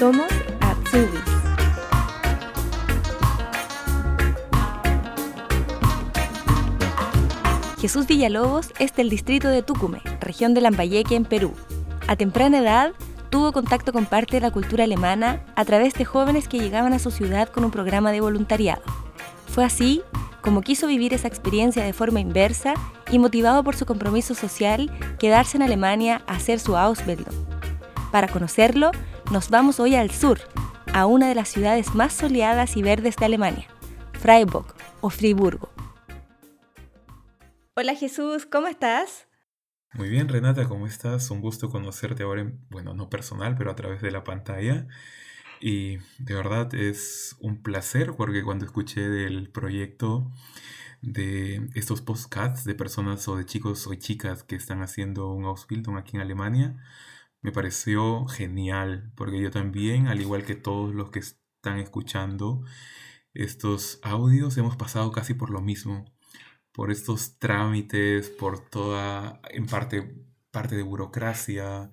Somos Atsubis. Jesús Villalobos es del distrito de Tucumé, región de Lambayeque, en Perú. A temprana edad tuvo contacto con parte de la cultura alemana a través de jóvenes que llegaban a su ciudad con un programa de voluntariado. Fue así como quiso vivir esa experiencia de forma inversa y motivado por su compromiso social, quedarse en Alemania a hacer su Ausbildung. Para conocerlo, nos vamos hoy al sur, a una de las ciudades más soleadas y verdes de Alemania, Freiburg o Friburgo. Hola Jesús, ¿cómo estás? Muy bien, Renata, ¿cómo estás? Un gusto conocerte ahora, bueno, no personal, pero a través de la pantalla. Y de verdad es un placer porque cuando escuché del proyecto de estos postcards de personas o de chicos o chicas que están haciendo un Ausbildung aquí en Alemania, me pareció genial porque yo también, al igual que todos los que están escuchando estos audios, hemos pasado casi por lo mismo por estos trámites, por toda, en parte, parte de burocracia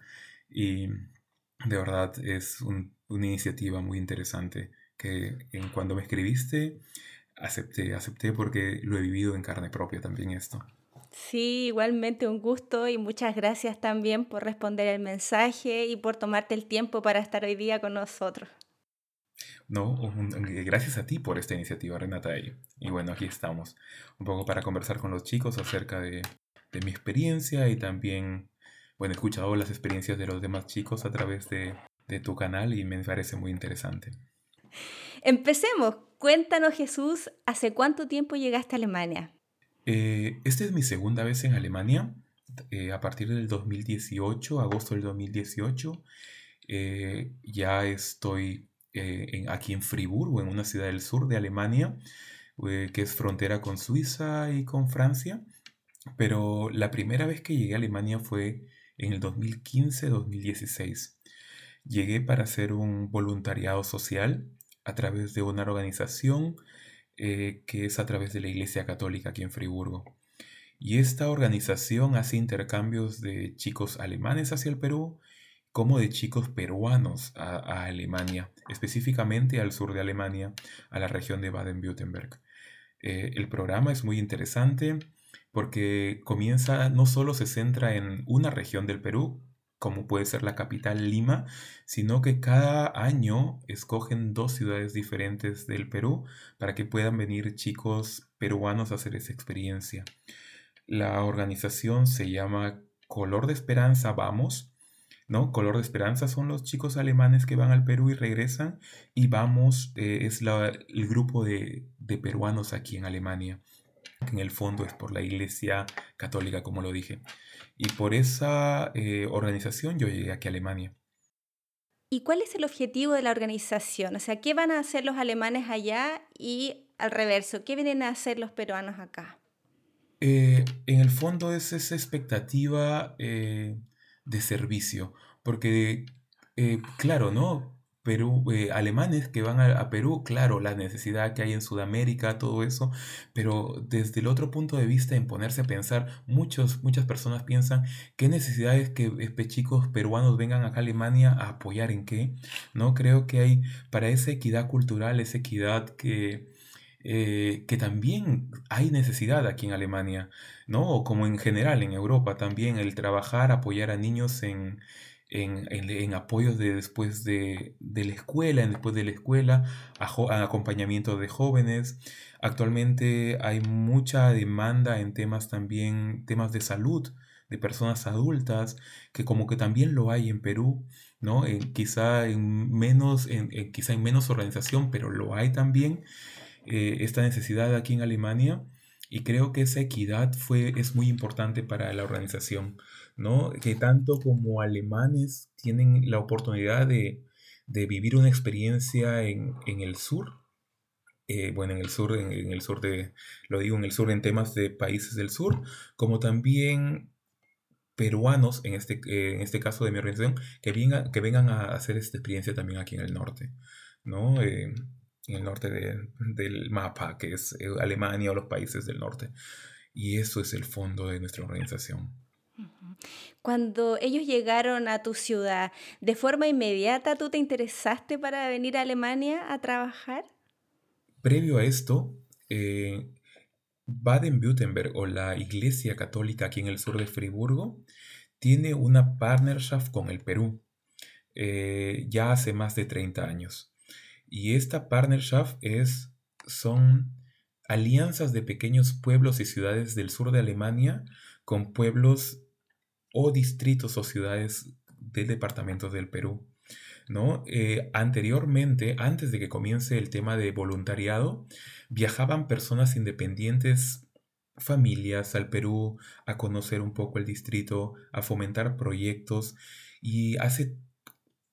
y de verdad es una iniciativa muy interesante que en cuando me escribiste acepté, acepté porque lo he vivido en carne propia también esto. Sí, igualmente un gusto y muchas gracias también por responder el mensaje y por tomarte el tiempo para estar hoy día con nosotros. No, gracias a ti por esta iniciativa, Renata. Y bueno, aquí estamos, un poco para conversar con los chicos acerca de, mi experiencia y también, bueno, he escuchado las experiencias de los demás chicos a través de, tu canal y me parece muy interesante. Empecemos. Cuéntanos, Jesús, ¿hace cuánto tiempo llegaste a Alemania? Eh, esta es mi segunda vez en Alemania, eh, a partir del 2018, agosto del 2018. Eh, ya estoy eh, aquí en Friburgo, en una ciudad del sur de Alemania, que es frontera con Suiza y con Francia. Pero la primera vez que llegué a Alemania fue en el 2015-2016. Llegué para hacer un voluntariado social a través de una organización eh, que es a través de la Iglesia Católica aquí en Friburgo. Y esta organización hace intercambios de chicos alemanes hacia el Perú como de chicos peruanos a, Alemania, específicamente al sur de Alemania, a la región de Baden-Württemberg. Eh, el programa es muy interesante porque comienza, no solo se centra en una región del Perú, como puede ser la capital Lima, sino que cada año escogen dos ciudades diferentes del Perú para que puedan venir chicos peruanos a hacer esa experiencia. La organización se llama Color de Esperanza Vamos ¿no? Color de Esperanza son los chicos alemanes que van al Perú y regresan y Vamos eh, es el grupo de, peruanos aquí en Alemania, que en el fondo es por la Iglesia Católica, como lo dije. Y por esa eh, organización yo llegué aquí a Alemania. ¿Y cuál es el objetivo de la organización? O sea, ¿qué van a hacer los alemanes allá y al reverso? ¿Qué vienen a hacer los peruanos acá? Eh, en el fondo es esa expectativa de servicio, porque, eh, claro, ¿no? Perú, eh, alemanes que van a, Perú, claro, la necesidad que hay en Sudamérica, todo eso, pero desde el otro punto de vista, en ponerse a pensar, muchos, muchas personas piensan qué necesidades que eh, chicos peruanos vengan acá a Alemania a apoyar en qué, ¿no? Creo que hay para esa equidad cultural, esa equidad que, que también hay necesidad aquí en Alemania. ¿no? O como en general en Europa también, el trabajar, apoyar a niños en, en, apoyos de después de, la escuela, en después de la escuela, a, acompañamiento de jóvenes. Actualmente hay mucha demanda en temas también, temas de salud de personas adultas, que como que también lo hay en Perú, ¿no? quizá, en menos, en, quizá en menos organización, pero lo hay también, eh, esta necesidad aquí en Alemania. Y creo que esa equidad fue, es muy importante para la organización, ¿no? Que tanto como alemanes tienen la oportunidad de, vivir una experiencia en, el sur, eh, bueno, en el sur, en, el sur de, lo digo en el sur en temas de países del sur, como también peruanos, en este, eh, en este caso de mi organización, que, vengan, que vengan a hacer esta experiencia también aquí en el norte, ¿no? Eh, en el norte del mapa, que es Alemania o los países del norte. Y eso es el fondo de nuestra organización. Cuando ellos llegaron a tu ciudad, ¿de forma inmediata tú te interesaste para venir a Alemania a trabajar? Previo a esto, eh, Baden-Württemberg o la Iglesia Católica aquí en el sur de Friburgo tiene una partnership con el Perú eh, ya hace más de 30 años. Y esta partnership es, son alianzas de pequeños pueblos y ciudades del sur de Alemania con pueblos o distritos o ciudades de departamentos del Perú. ¿no? Eh, anteriormente, antes de que comience el tema de voluntariado, viajaban personas independientes, familias al Perú a conocer un poco el distrito, a fomentar proyectos y hace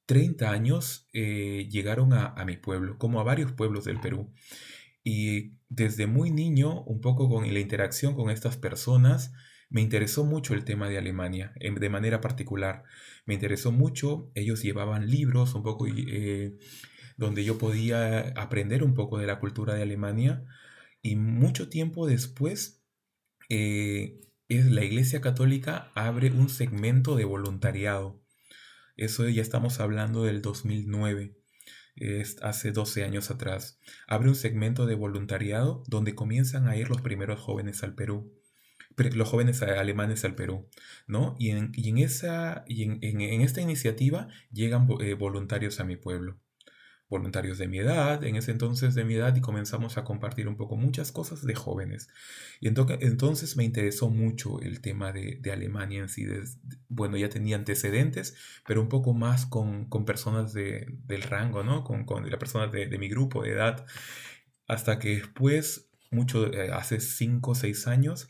30 años eh, llegaron a, a mi pueblo, como a varios pueblos del Perú. Y desde muy niño, un poco con la interacción con estas personas, me interesó mucho el tema de Alemania, de manera particular. Me interesó mucho, ellos llevaban libros un poco eh, donde yo podía aprender un poco de la cultura de Alemania. Y mucho tiempo después, eh, es, la Iglesia Católica abre un segmento de voluntariado. Eso ya estamos hablando del 2009 es hace 12 años atrás. Abre un segmento de voluntariado donde comienzan a ir los primeros jóvenes al Perú, los jóvenes alemanes al Perú, ¿no? Y en, y en esa, y en, en, esta iniciativa llegan eh, voluntarios a mi pueblo voluntarios de mi edad, en ese entonces de mi edad, y comenzamos a compartir un poco muchas cosas de jóvenes. Y entonces me interesó mucho el tema de, Alemania en sí. bueno, ya tenía antecedentes, pero un poco más con, personas de, del rango, ¿no? Con, con las personas de, mi grupo de edad. Hasta que después, mucho, eh, hace 5 o 6 años,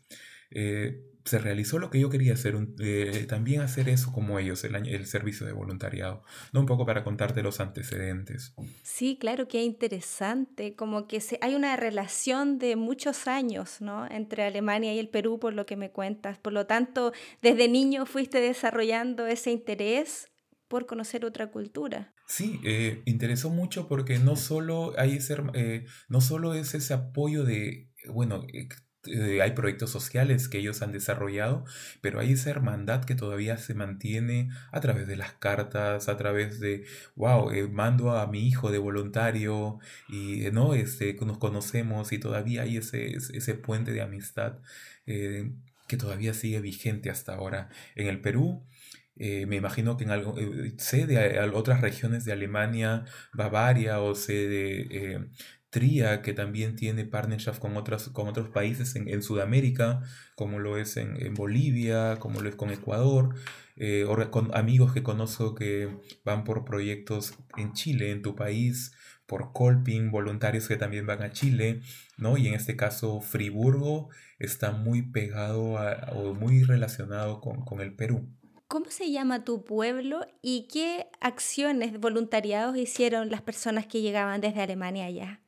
eh, se realizó lo que yo quería hacer, eh, también hacer eso como ellos, el, el, servicio de voluntariado, ¿no? Un poco para contarte los antecedentes. Sí, claro, qué interesante, como que se, hay una relación de muchos años, ¿no? Entre Alemania y el Perú, por lo que me cuentas. Por lo tanto, desde niño fuiste desarrollando ese interés por conocer otra cultura. Sí, eh, interesó mucho porque no solo, hay ese, eh, no solo es ese apoyo de, bueno, eh, hay proyectos sociales que ellos han desarrollado, pero hay esa hermandad que todavía se mantiene a través de las cartas, a través de, wow, eh, mando a mi hijo de voluntario y, eh, ¿no? Este, nos conocemos y todavía hay ese, ese puente de amistad que todavía sigue vigente hasta ahora. En el Perú, me imagino que en algo, sé de otras regiones de Alemania, Bavaria o sé de TRIA, que también tiene partnerships con, otras, con otros países en, Sudamérica, como lo es en, Bolivia, como lo es con Ecuador, eh, o con amigos que conozco que van por proyectos en Chile, en tu país, por Colping, voluntarios que también van a Chile, ¿no? Y en este caso Friburgo está muy pegado o muy relacionado con, con el Perú. ¿Cómo se llama tu pueblo y qué acciones voluntariados hicieron las personas que llegaban desde Alemania allá?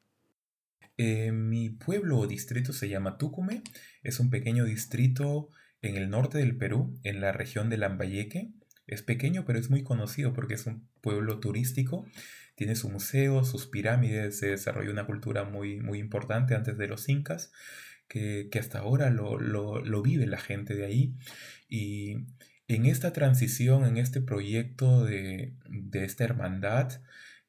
Mi pueblo o distrito se llama Tucumé. Es un pequeño distrito en el norte del Perú, en la región de Lambayeque. Es pequeño, pero es muy conocido porque es un pueblo turístico. Tiene su museo, sus pirámides. Se desarrolló una cultura muy, muy importante antes de los incas, que, hasta ahora lo, vive la gente de ahí. Y en esta transición, en este proyecto de, esta hermandad,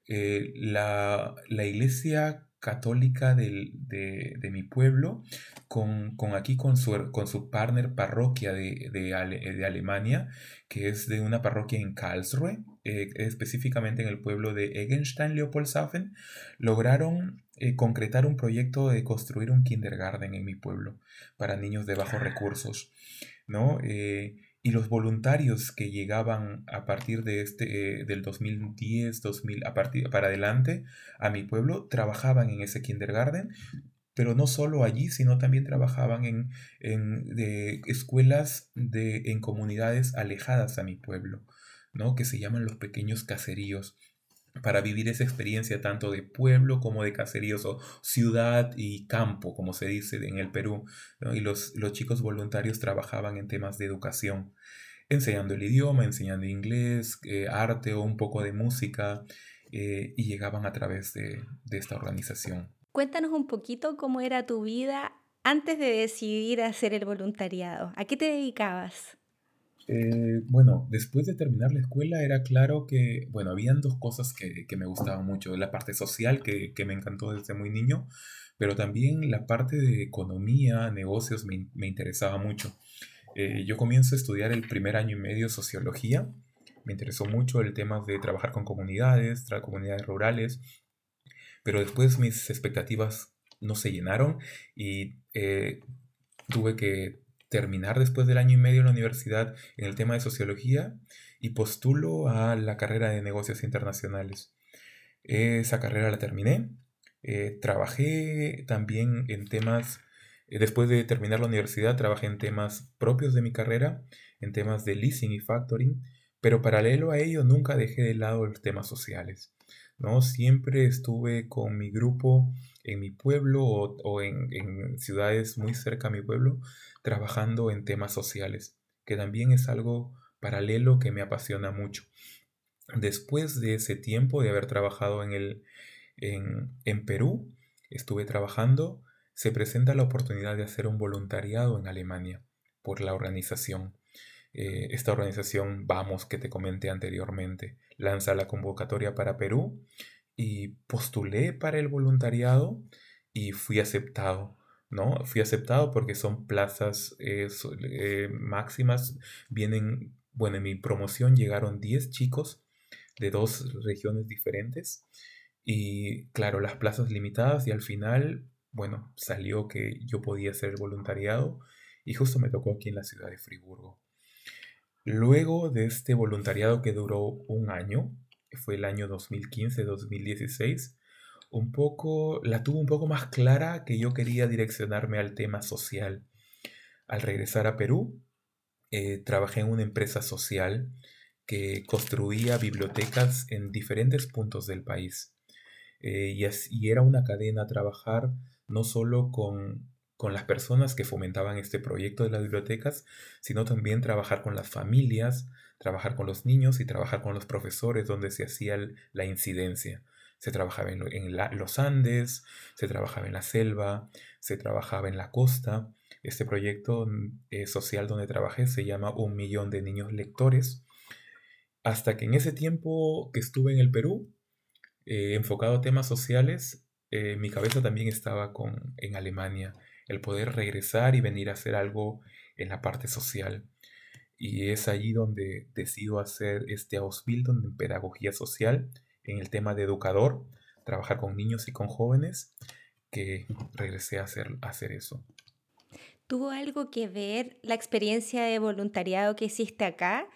eh, la, la iglesia católica de, mi pueblo, con, aquí con su, con su partner parroquia de, de, Alemania, que es de una parroquia en Karlsruhe, eh, específicamente en el pueblo de Egenstein, Leopoldshafen, lograron eh, concretar un proyecto de construir un kindergarten en mi pueblo para niños de bajos recursos. ¿no? Eh, y los voluntarios que llegaban a partir de este, eh, del 2010, 2000, a partir, para adelante a mi pueblo, trabajaban en ese kindergarten, pero no solo allí, sino también trabajaban en, en de escuelas de, en comunidades alejadas a mi pueblo, ¿no? que se llaman los pequeños caseríos para vivir esa experiencia tanto de pueblo como de caseríos o ciudad y campo, como se dice en el Perú. Y los, los chicos voluntarios trabajaban en temas de educación, enseñando el idioma, enseñando inglés, eh, arte o un poco de música, eh, y llegaban a través de, de esta organización. Cuéntanos un poquito cómo era tu vida antes de decidir hacer el voluntariado. ¿A qué te dedicabas? Eh, bueno, después de terminar la escuela era claro que, bueno, habían dos cosas que, me gustaban mucho. La parte social, que, me encantó desde muy niño, pero también la parte de economía, negocios, me, interesaba mucho. Eh, yo comienzo a estudiar el primer año y medio sociología. Me interesó mucho el tema de trabajar con comunidades, comunidades rurales, pero después mis expectativas no se llenaron y eh, tuve que terminar después del año y medio en la universidad en el tema de sociología y postulo a la carrera de negocios internacionales. Esa carrera la terminé. Eh, trabajé también en temas, eh, después de terminar la universidad, trabajé en temas propios de mi carrera, en temas de leasing y factoring, pero paralelo a ello nunca dejé de lado los temas sociales. ¿no? Siempre estuve con mi grupo en mi pueblo o, en, en, ciudades muy cerca a mi pueblo, trabajando en temas sociales, que también es algo paralelo que me apasiona mucho. Después de ese tiempo de haber trabajado en, el, en, en Perú, estuve trabajando, se presenta la oportunidad de hacer un voluntariado en Alemania por la organización. Eh, esta organización Vamos que te comenté anteriormente lanza la convocatoria para Perú y postulé para el voluntariado y fui aceptado. ¿no? Fui aceptado porque son plazas eh, eh, máximas. Vienen, bueno, en mi promoción llegaron 10 chicos de dos regiones diferentes y claro, las plazas limitadas y al final, bueno, salió que yo podía hacer voluntariado y justo me tocó aquí en la ciudad de Friburgo. Luego de este voluntariado que duró un año, fue el año 2015-2016, un poco, la tuve un poco más clara que yo quería direccionarme al tema social. Al regresar a Perú, eh, trabajé en una empresa social que construía bibliotecas en diferentes puntos del país. Eh, y, y era una cadena trabajar no solo con con las personas que fomentaban este proyecto de las bibliotecas, sino también trabajar con las familias, trabajar con los niños y trabajar con los profesores donde se hacía la incidencia. Se trabajaba en, los Andes, se trabajaba en la selva, se trabajaba en la costa. Este proyecto mm, eh, social donde trabajé se llama Un Millón de Niños Lectores. Hasta que en ese tiempo que estuve en el Perú, eh, enfocado a temas sociales, eh, mi cabeza también estaba con, en Alemania el poder regresar y venir a hacer algo en la parte social. Y es allí donde decido hacer este Ausbildung en pedagogía social, en el tema de educador, trabajar con niños y con jóvenes, que regresé a hacer, a hacer eso. ¿Tuvo algo que ver la experiencia de voluntariado que hiciste acá?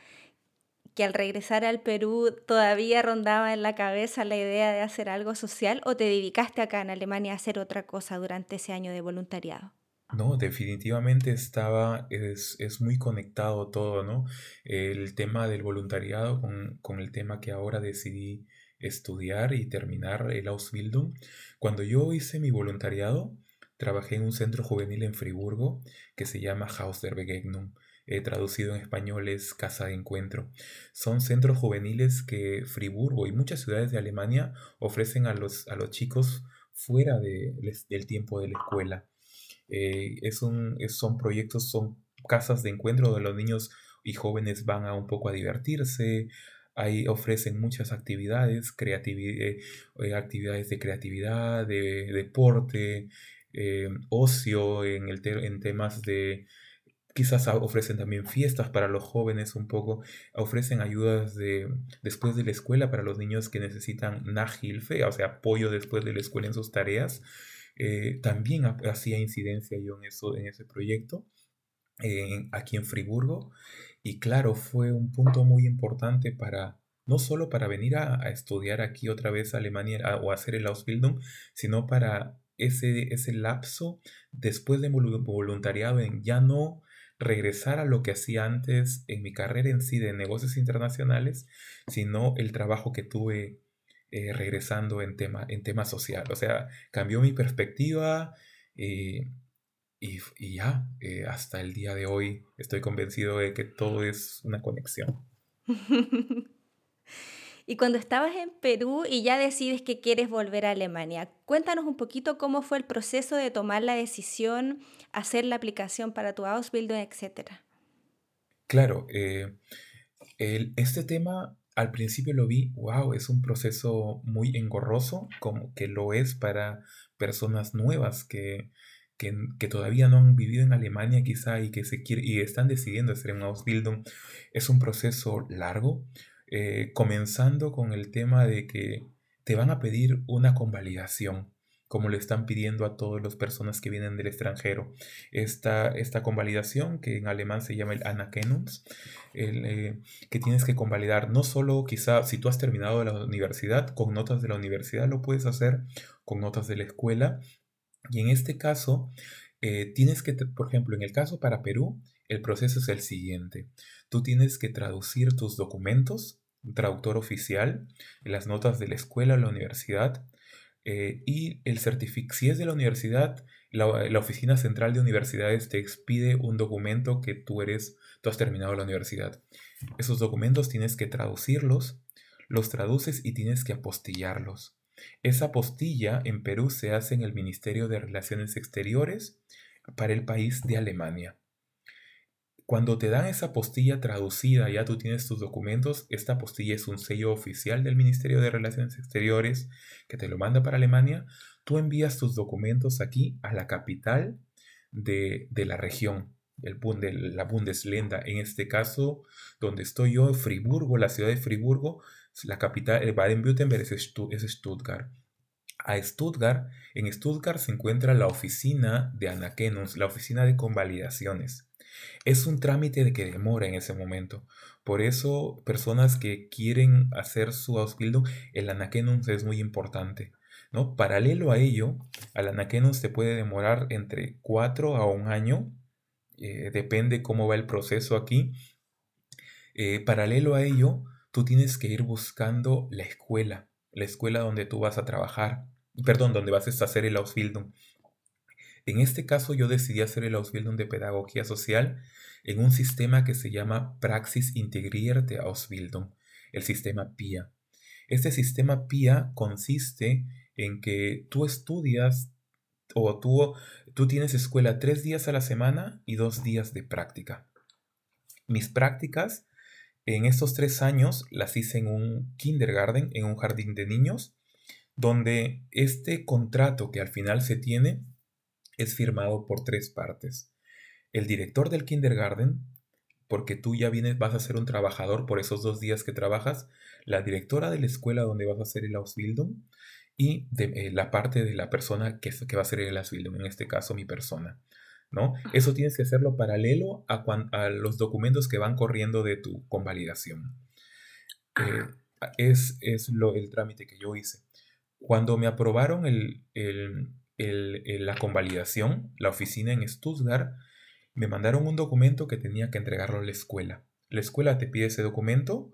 que al regresar al Perú todavía rondaba en la cabeza la idea de hacer algo social o te dedicaste acá en Alemania a hacer otra cosa durante ese año de voluntariado? No, definitivamente estaba, es, muy conectado todo, ¿no? El tema del voluntariado con, con, el tema que ahora decidí estudiar y terminar el Ausbildung. Cuando yo hice mi voluntariado, trabajé en un centro juvenil en Friburgo que se llama Haus der Begegnung traducido en español es Casa de Encuentro. Son centros juveniles que Friburgo y muchas ciudades de Alemania ofrecen a los, a los chicos fuera de, del tiempo de la escuela. Eh, es un, son proyectos, son casas de encuentro donde los niños y jóvenes van a un poco a divertirse, Ahí ofrecen muchas actividades, eh, eh, actividades de creatividad, de, deporte, ocio en, el en temas de Quizás ofrecen también fiestas para los jóvenes un poco, ofrecen ayudas de, después de la escuela para los niños que necesitan Nahilfe, o sea, apoyo después de la escuela en sus tareas. Eh, también hacía incidencia yo en, eso, en ese proyecto aquí en Friburgo. Y claro, fue un punto muy importante para, no solo para venir a, estudiar aquí otra vez a Alemania o hacer el Ausbildung, sino para ese, ese lapso después de voluntariado en ya no regresar a lo que hacía antes en mi carrera en sí de negocios internacionales, sino el trabajo que tuve eh, regresando en tema, en tema social. O sea, cambió mi perspectiva eh, y, ya, eh, hasta el día de hoy estoy convencido de que todo es una conexión. Y cuando estabas en Perú y ya decides que quieres volver a Alemania, cuéntanos un poquito cómo fue el proceso de tomar la decisión, hacer la aplicación para tu Ausbildung, etc. Claro, el- este tema al principio lo vi, wow, es un proceso muy engorroso, como que lo es para personas nuevas que, que, que todavía no han vivido en Alemania quizá y que se quiere, y están decidiendo hacer un Ausbildung. Es un proceso largo, eh, comenzando con el tema de que te van a pedir una convalidación como le están pidiendo a todas las personas que vienen del extranjero. Esta, esta convalidación, que en alemán se llama el Anerkennungs, eh, que tienes que convalidar no solo quizá si tú has terminado la universidad, con notas de la universidad lo puedes hacer, con notas de la escuela. Y en este caso, eh, tienes que, por ejemplo, en el caso para Perú, el proceso es el siguiente. Tú tienes que traducir tus documentos, traductor oficial, las notas de la escuela o la universidad, eh, y el si es de la universidad, la, la, oficina central de universidades te expide un documento que tú eres, tú has terminado la universidad. Esos documentos tienes que traducirlos, los traduces y tienes que apostillarlos. Esa apostilla en Perú se hace en el Ministerio de Relaciones Exteriores para el país de Alemania. Cuando te dan esa postilla traducida, ya tú tienes tus documentos, esta postilla es un sello oficial del Ministerio de Relaciones Exteriores que te lo manda para Alemania, tú envías tus documentos aquí a la capital de, de la región, el, de la Bundesländer, en este caso donde estoy yo, Friburgo, la ciudad de Friburgo, la capital, el Baden-Württemberg es, es Stuttgart. A Stuttgart, en Stuttgart se encuentra la oficina de Anakenus, la oficina de convalidaciones. Es un trámite de que demora en ese momento. Por eso, personas que quieren hacer su Ausbildung, el Anakenus es muy importante. ¿no? Paralelo a ello, al Anakenus te puede demorar entre 4 a un año, eh, depende cómo va el proceso aquí. Eh, paralelo a ello, tú tienes que ir buscando la escuela, la escuela donde tú vas a trabajar, perdón, donde vas a hacer el Ausbildung. En este caso yo decidí hacer el Ausbildung de Pedagogía Social en un sistema que se llama Praxis Integrierte Ausbildung, el sistema PIA. Este sistema PIA consiste en que tú estudias o tú, tú tienes escuela tres días a la semana y dos días de práctica. Mis prácticas en estos tres años las hice en un kindergarten, en un jardín de niños, donde este contrato que al final se tiene es firmado por tres partes. El director del kindergarten, porque tú ya vienes, vas a ser un trabajador por esos dos días que trabajas, la directora de la escuela donde vas a hacer el Ausbildung y de, eh, la parte de la persona que, que va a hacer el Ausbildung, en este caso mi persona. ¿no? Eso tienes que hacerlo paralelo a, a los documentos que van corriendo de tu convalidación. Eh, es es lo, el trámite que yo hice. Cuando me aprobaron el, el, la convalidación, la oficina en Stuttgart, me mandaron un documento que tenía que entregarlo a la escuela. La escuela te pide ese documento,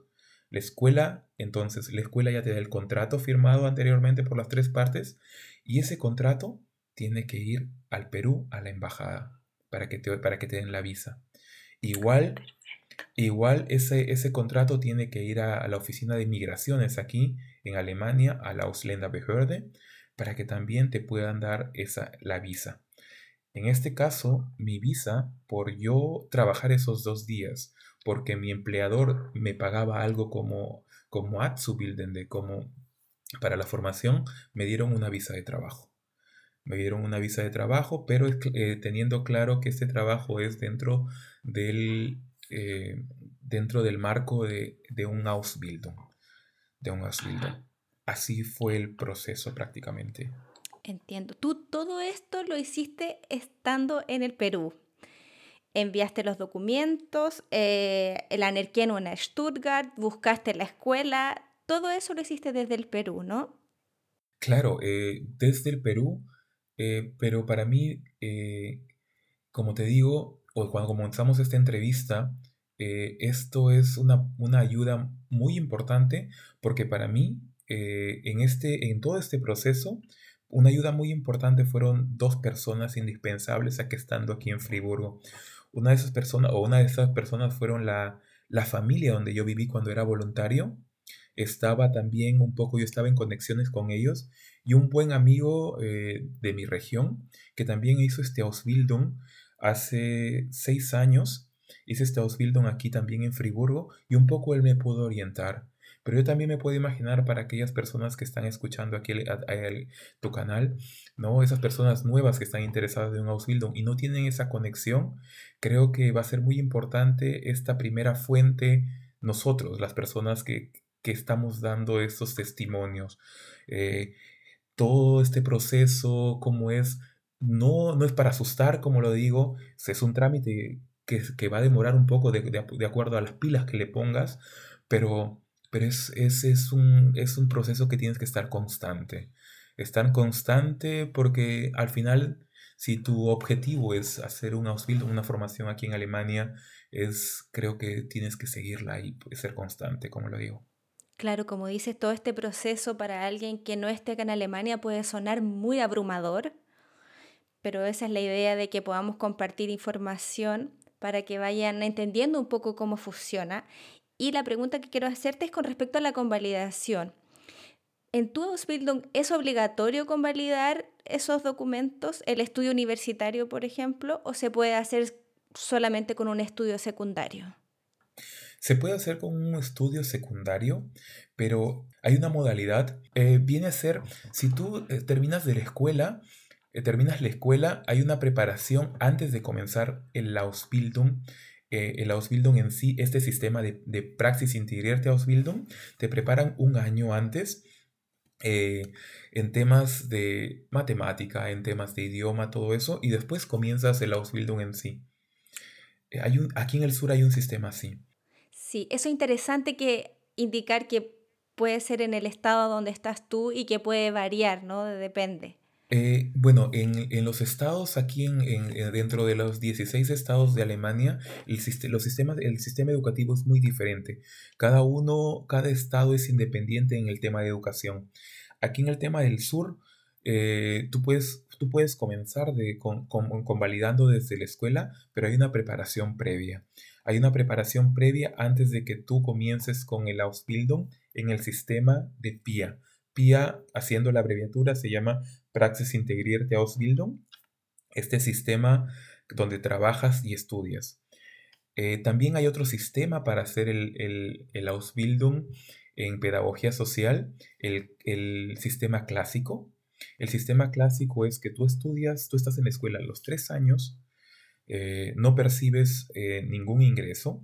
la escuela, entonces la escuela ya te da el contrato firmado anteriormente por las tres partes y ese contrato tiene que ir al Perú, a la embajada, para que te, para que te den la visa. Igual, igual ese, ese contrato tiene que ir a, a la oficina de migraciones aquí en Alemania, a la Ausländerbehörde, para que también te puedan dar esa, la visa. En este caso, mi visa, por yo trabajar esos dos días, porque mi empleador me pagaba algo como, como de como para la formación, me dieron una visa de trabajo. Me dieron una visa de trabajo, pero eh, teniendo claro que este trabajo es dentro del, eh, dentro del marco de, de un Ausbildung. De un Ausbildung. Así fue el proceso prácticamente. Entiendo. Tú todo esto lo hiciste estando en el Perú. Enviaste los documentos, eh, el Anerkennung a Stuttgart, buscaste la escuela, todo eso lo hiciste desde el Perú, ¿no? Claro, eh, desde el Perú, eh, pero para mí, eh, como te digo, o cuando comenzamos esta entrevista, esto es una, una ayuda muy importante porque para mí eh, en, este, en todo este proceso, una ayuda muy importante fueron dos personas indispensables aquí estando aquí en Friburgo. Una de esas personas, o una de esas personas fueron la, la familia donde yo viví cuando era voluntario. Estaba también un poco, yo estaba en conexiones con ellos y un buen amigo eh, de mi región que también hizo este Ausbildung hace seis años Hice este Ausbildung aquí también en Friburgo y un poco él me pudo orientar. Pero yo también me puedo imaginar para aquellas personas que están escuchando aquí tu canal, ¿no? Esas personas nuevas que están interesadas en un Ausbildung y no tienen esa conexión, creo que va a ser muy importante esta primera fuente, nosotros, las personas que, estamos dando estos testimonios. Eh, todo este proceso, cómo es, no, no es para asustar, como lo digo, es un trámite que, que va a demorar un poco de, de, acuerdo a las pilas que le pongas, pero pero es, es, un, es un proceso que tienes que estar constante. Estar constante porque al final, si tu objetivo es hacer una Ausbildung, una formación aquí en Alemania, es, creo que tienes que seguirla y ser constante, como lo digo. Claro, como dices, todo este proceso para alguien que no esté acá en Alemania puede sonar muy abrumador, pero esa es la idea de que podamos compartir información para que vayan entendiendo un poco cómo funciona y la pregunta que quiero hacerte es con respecto a la convalidación. ¿En tu Ausbildung es obligatorio convalidar esos documentos, el estudio universitario, por ejemplo, o se puede hacer solamente con un estudio secundario? Se puede hacer con un estudio secundario, pero hay una modalidad. Eh, viene a ser, si tú eh, terminas de la escuela, eh, terminas la escuela, hay una preparación antes de comenzar el Ausbildung eh, el Ausbildung en sí, este sistema de, de Praxis Integrierte Ausbildung, te preparan un año antes eh, en temas de matemática, en temas de idioma, todo eso, y después comienzas el Ausbildung en sí. Eh, hay un, aquí en el sur hay un sistema así. Sí, eso es interesante que indicar que puede ser en el estado donde estás tú y que puede variar, ¿no? Depende. Eh, bueno, en, en, los estados, aquí en, en, dentro de los 16 estados de Alemania, el, los sistemas, el sistema educativo es muy diferente. Cada uno, cada estado es independiente en el tema de educación. Aquí en el tema del sur, eh, tú, puedes, tú puedes comenzar de, con, con, convalidando desde la escuela, pero hay una preparación previa. Hay una preparación previa antes de que tú comiences con el Ausbildung en el sistema de PIA. PIA, haciendo la abreviatura, se llama Praxis Integrierte Ausbildung, este sistema donde trabajas y estudias. Eh, también hay otro sistema para hacer el, el, Ausbildung en pedagogía social, el, sistema clásico. El sistema clásico es que tú estudias, tú estás en la escuela los tres años, eh, no percibes eh, ningún ingreso,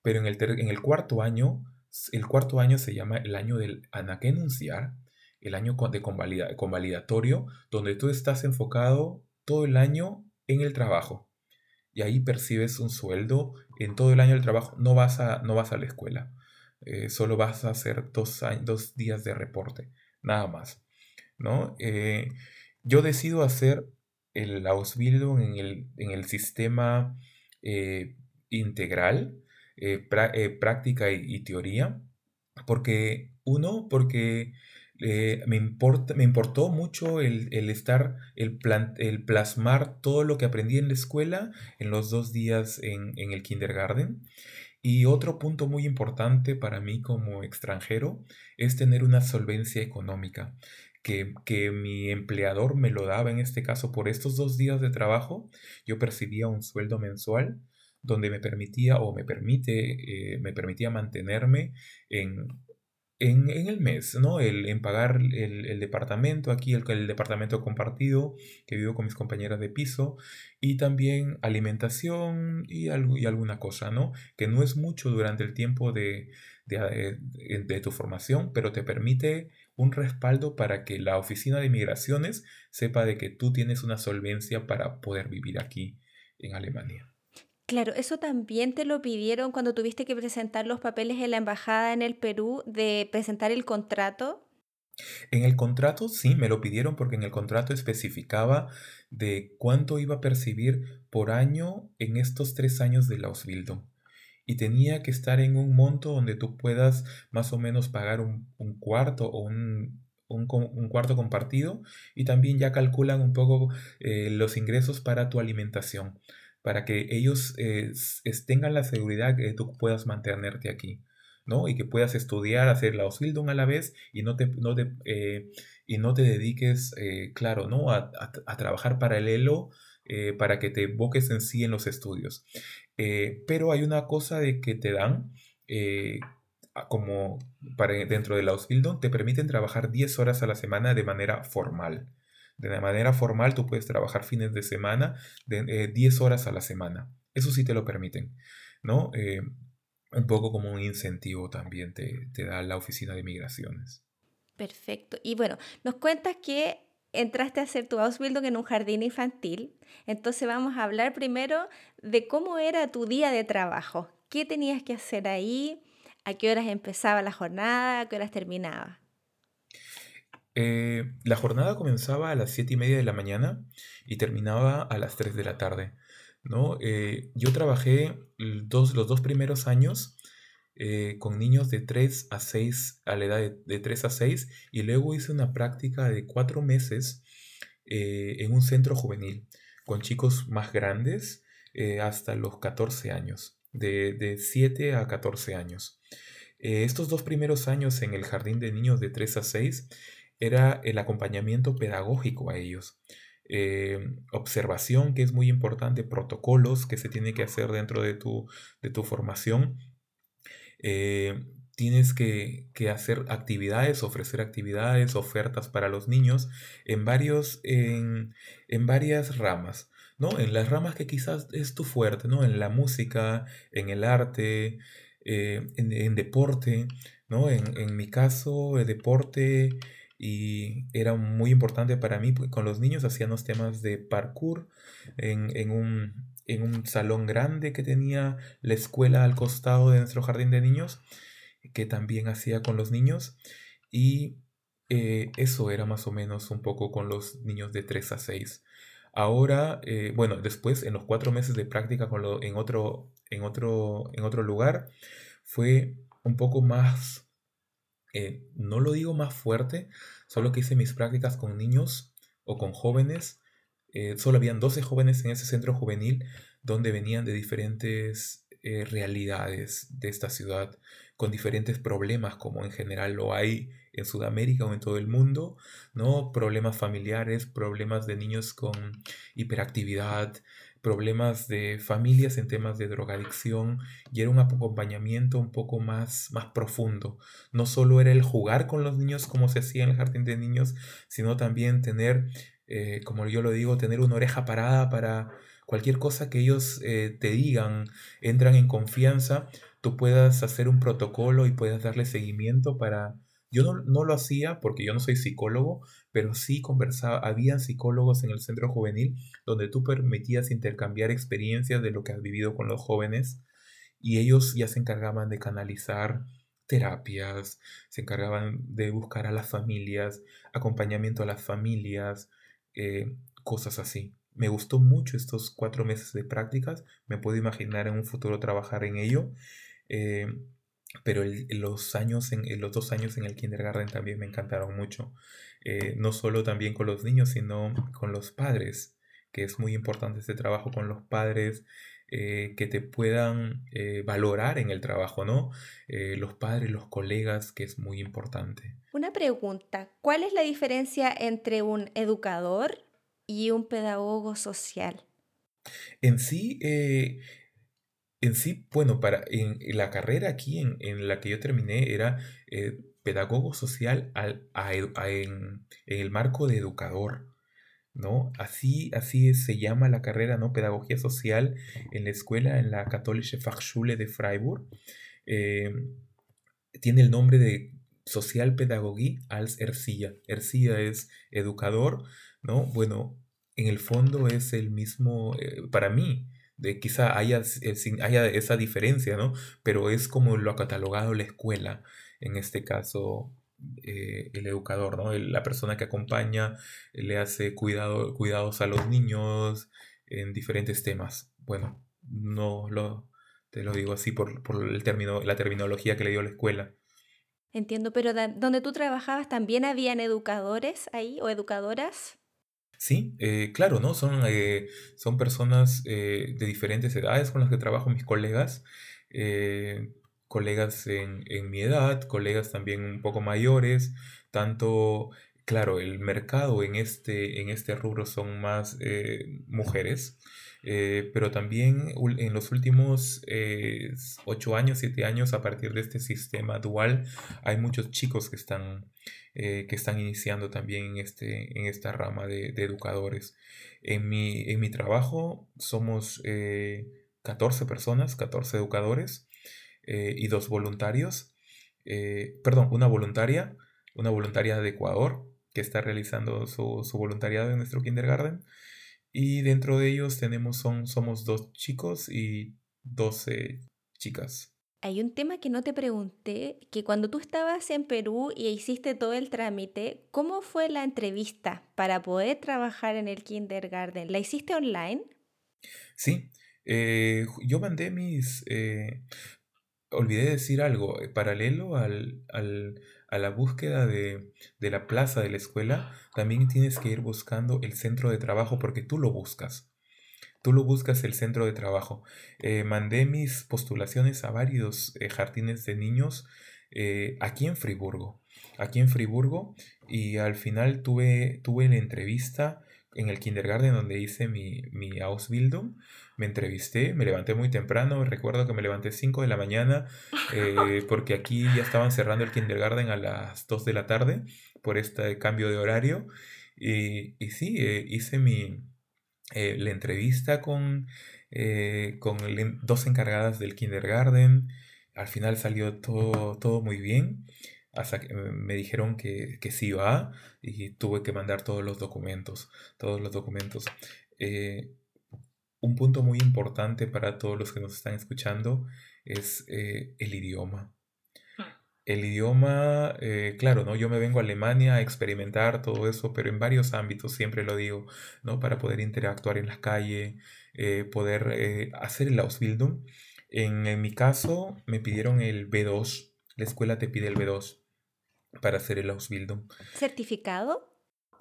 pero en el, en el cuarto año, el cuarto año se llama el año del anaquenunciar, el año de convalidatorio, donde tú estás enfocado todo el año en el trabajo. Y ahí percibes un sueldo en todo el año del trabajo. No vas a, no vas a la escuela. Eh, solo vas a hacer dos, dos, días de reporte. Nada más. ¿no? Eh, yo decido hacer el Ausbildung en el, en el sistema eh, integral, práctica y, teoría. Porque, uno, porque eh, me, importa, me importó mucho el, estar, el, el, plasmar todo lo que aprendí en la escuela en los dos días en, el kindergarten. Y otro punto muy importante para mí como extranjero es tener una solvencia económica, que, que, mi empleador me lo daba en este caso por estos dos días de trabajo. Yo percibía un sueldo mensual donde me permitía o me permite, eh, me permitía mantenerme en en, el mes, ¿no? El, en pagar el, departamento, aquí el, el, departamento compartido, que vivo con mis compañeras de piso, y también alimentación y, algo, y alguna cosa, ¿no? Que no es mucho durante el tiempo de, de, de, tu formación, pero te permite un respaldo para que la oficina de migraciones sepa de que tú tienes una solvencia para poder vivir aquí en Alemania. Claro, eso también te lo pidieron cuando tuviste que presentar los papeles en la embajada en el Perú de presentar el contrato. En el contrato sí, me lo pidieron porque en el contrato especificaba de cuánto iba a percibir por año en estos tres años de la Ausbildung. Y tenía que estar en un monto donde tú puedas más o menos pagar un, cuarto o un, un, cuarto compartido y también ya calculan un poco eh, los ingresos para tu alimentación para que ellos eh, tengan la seguridad que tú puedas mantenerte aquí, ¿no? Y que puedas estudiar, hacer la Ausbildung a la vez y no te, no te, eh, y no te dediques, eh, claro, ¿no? A, trabajar paralelo para que te boques en sí en los estudios. Pero hay una cosa de que te dan, como para, dentro de la Ausbildung, te permiten trabajar 10 horas a la semana de manera formal. De manera formal tú puedes trabajar fines de semana de 10 horas a la semana. Eso sí te lo permiten, ¿no? un poco como un incentivo también te, te da la oficina de migraciones. Perfecto. Y bueno, nos cuentas que entraste a hacer tu Ausbildung en un jardín infantil. Entonces vamos a hablar primero de cómo era tu día de trabajo. ¿Qué tenías que hacer ahí? ¿A qué horas empezaba la jornada? ¿A qué horas terminaba? Eh, la jornada comenzaba a las 7 y media de la mañana y terminaba a las 3 de la tarde. ¿no? Eh, yo trabajé los dos primeros años eh, con niños de 3 a 6, a la edad de, 3 a 6, y luego hice una práctica de 4 meses eh, en un centro juvenil, con chicos más grandes hasta los 14 años, de, de 7 a 14 años. estos dos primeros años en el jardín de niños de 3 a 6 era el acompañamiento pedagógico a ellos. Eh, observación, que es muy importante, protocolos que se tiene que hacer dentro de tu, de tu formación. Eh, tienes que, hacer actividades, ofrecer actividades, ofertas para los niños en, varios, en, varias ramas. ¿no? En las ramas que quizás es tu fuerte, ¿no? En la música, en el arte, eh, en, deporte, ¿no? En, en mi caso, el deporte y era muy importante para mí porque con los niños hacíamos temas de parkour en, un, salón grande que tenía la escuela al costado de nuestro jardín de niños, que también hacía con los niños y eh, eso era más o menos un poco con los niños de 3 a 6. Ahora, eh, bueno, después en los cuatro meses de práctica con lo, en, otro, en, otro, en otro lugar, fue un poco más eh, no lo digo más fuerte, solo que hice mis prácticas con niños o con jóvenes. Eh, solo habían 12 jóvenes en ese centro juvenil donde venían de diferentes eh, realidades de esta ciudad, con diferentes problemas, como en general lo hay en Sudamérica o en todo el mundo, ¿no? Problemas familiares, problemas de niños con hiperactividad, problemas de familias en temas de drogadicción y era un acompañamiento un poco más, más profundo. No solo era el jugar con los niños como se hacía en el jardín de niños, sino también tener, eh, como yo lo digo, tener una oreja parada para cualquier cosa que ellos eh, te digan, entran en confianza, tú puedas hacer un protocolo y puedas darle seguimiento para yo no, lo hacía porque yo no soy psicólogo, pero sí conversaba, había psicólogos en el centro juvenil donde tú permitías intercambiar experiencias de lo que has vivido con los jóvenes y ellos ya se encargaban de canalizar terapias, se encargaban de buscar a las familias, acompañamiento a las familias, eh, cosas así. Me gustó mucho estos cuatro meses de prácticas, me puedo imaginar en un futuro trabajar en ello. Eh, pero los años en, los dos años en el kindergarten también me encantaron mucho. Eh, no solo también con los niños, sino con los padres, que es muy importante este trabajo con los padres, eh, que te puedan eh, valorar en el trabajo, ¿no? los padres, los colegas, que es muy importante. Una pregunta, ¿cuál es la diferencia entre un educador y un pedagogo social? En sí, en sí, bueno, para, en, la carrera aquí en, la que yo terminé era eh, pedagogo social al, en, el marco de educador, ¿no? Así, así se llama la carrera, ¿no? Pedagogía social en la escuela, en la Katholische Fachschule de Freiburg. Eh, tiene el nombre de Sozialpädagogie als Erzieher. Erzieher es educador, ¿no? Bueno, en el fondo es el mismo, eh, para mí, de quizá haya, eh, haya esa diferencia, ¿no? Pero es como lo ha catalogado la escuela, en este caso eh, el educador, ¿no? La persona que acompaña, le hace cuidado, cuidados a los niños en diferentes temas. Bueno, no lo, te lo digo así por, el término, la terminología que le dio la escuela. Entiendo, pero donde tú trabajabas también habían educadores ahí o educadoras. Sí, eh, claro, ¿no? Son, eh, son personas eh, de diferentes edades con las que trabajo, mis colegas, colegas en, en mi edad, colegas también un poco mayores, tanto claro, el mercado en este, en este rubro son más mujeres, pero también en los últimos ocho años, siete años, a partir de este sistema dual, hay muchos chicos que están, que están iniciando también en, este, en esta rama de, educadores. En mi, en mi trabajo somos 14 personas, 14 educadores y dos voluntarios. perdón, una voluntaria, una voluntaria de Ecuador que está realizando su, su, voluntariado en nuestro kindergarten. Y dentro de ellos tenemos, son, somos dos chicos y 12 chicas. Hay un tema que no te pregunté, que cuando tú estabas en Perú y hiciste todo el trámite, ¿cómo fue la entrevista para poder trabajar en el kindergarten? ¿La hiciste online? Sí, eh, yo mandé mis... Eh, olvidé decir algo, eh, paralelo al, al, a la búsqueda de, la plaza de la escuela, también tienes que ir buscando el centro de trabajo porque tú lo buscas. Tú lo buscas el centro de trabajo. Eh, mandé mis postulaciones a varios eh, jardines de niños eh, aquí en Friburgo. Aquí en Friburgo y al final tuve, tuve la entrevista en el kindergarten donde hice mi, mi Ausbildung me entrevisté, me levanté muy temprano, recuerdo que me levanté 5 de la mañana eh, porque aquí ya estaban cerrando el kindergarten a las 2 de la tarde por este cambio de horario. Y, y sí, eh, hice mi, eh, la entrevista con, con dos encargadas del kindergarten. Al final salió todo, todo muy bien. Hasta que me dijeron que, que sí va y tuve que mandar todos los documentos. Todos los documentos un punto muy importante para todos los que nos están escuchando es eh, el idioma. El idioma, eh, claro, ¿no? Yo me vengo a Alemania a experimentar todo eso, pero en varios ámbitos, siempre lo digo, ¿no? Para poder interactuar en la calle, eh, poder hacer el Ausbildung. En, en, mi caso, me pidieron el B2. La escuela te pide el B2 para hacer el Ausbildung. ¿Certificado?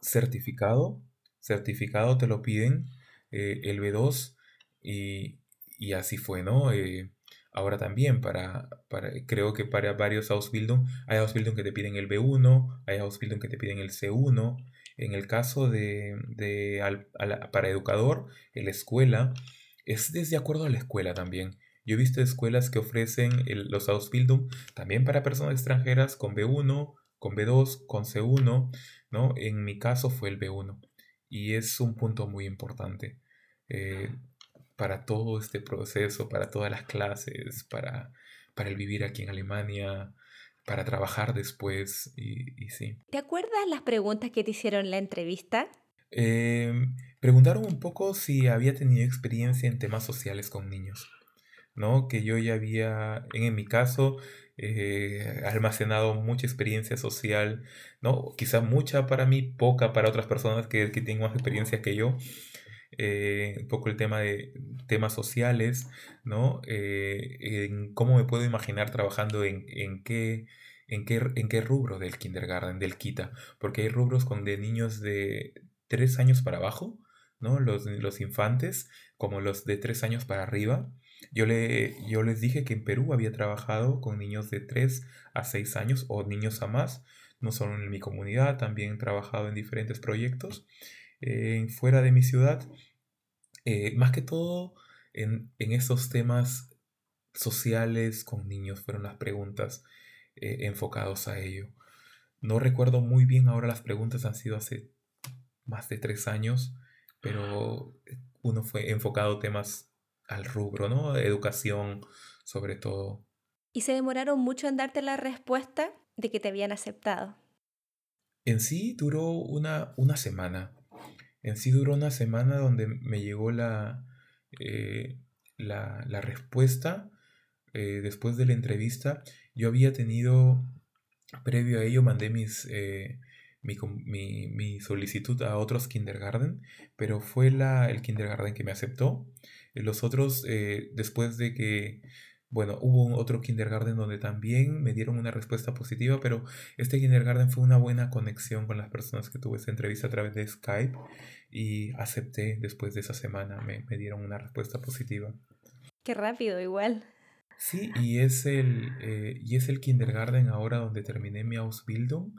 Certificado. Certificado te lo piden eh, el B2 y, y, así fue, ¿no? Eh, ahora también, para, para, creo que para varios Ausbildung, hay Ausbildung que te piden el B1, hay Ausbildung que te piden el C1. En el caso de, de para educador, la escuela, es desde acuerdo a la escuela también. Yo he visto escuelas que ofrecen los Ausbildung también para personas extranjeras con B1, con B2, con C1, ¿no? En mi caso fue el B1 y es un punto muy importante eh, para todo este proceso, para todas las clases, para, para el vivir aquí en Alemania, para trabajar después y, sí. ¿Te acuerdas las preguntas que te hicieron en la entrevista? Em, preguntaron un poco si había tenido experiencia en temas sociales con niños, ¿no? Que yo ya había, en mi caso, eh, almacenado mucha experiencia social, ¿no? Quizá mucha para mí, poca para otras personas que, que tienen más experiencia que yo. Eh, un poco el tema de temas sociales, ¿no? Eh, en cómo me puedo imaginar trabajando en, en qué... En qué, en qué rubro del kindergarten, del kita, porque hay rubros con de niños de tres años para abajo, ¿no? Los, los infantes, como los de tres años para arriba, yo, le, yo les dije que en Perú había trabajado con niños de 3 a 6 años o niños a más, no solo en mi comunidad, también he trabajado en diferentes proyectos eh, fuera de mi ciudad. Eh, más que todo en, en esos temas sociales con niños fueron las preguntas eh, enfocados a ello. No recuerdo muy bien ahora las preguntas han sido hace más de tres años, pero uno fue enfocado temas al rubro, ¿no? Educación, sobre todo. ¿Y se demoraron mucho en darte la respuesta de que te habían aceptado? En sí duró una, una semana. En sí duró una semana donde me llegó la, eh, la, la, respuesta eh, después de la entrevista. Yo había tenido, previo a ello, mandé mis, eh, mi, mi, solicitud a otros kindergarten, pero fue la, el kindergarten que me aceptó. Los otros, después de que, bueno, hubo otro kindergarten donde también me dieron una respuesta positiva, pero este kindergarten fue una buena conexión con las personas que tuve esta entrevista a través de Skype y acepté después de esa semana, me, me dieron una respuesta positiva. Qué rápido, igual. Sí, y es el, eh, y es el kindergarten ahora donde terminé mi Ausbildung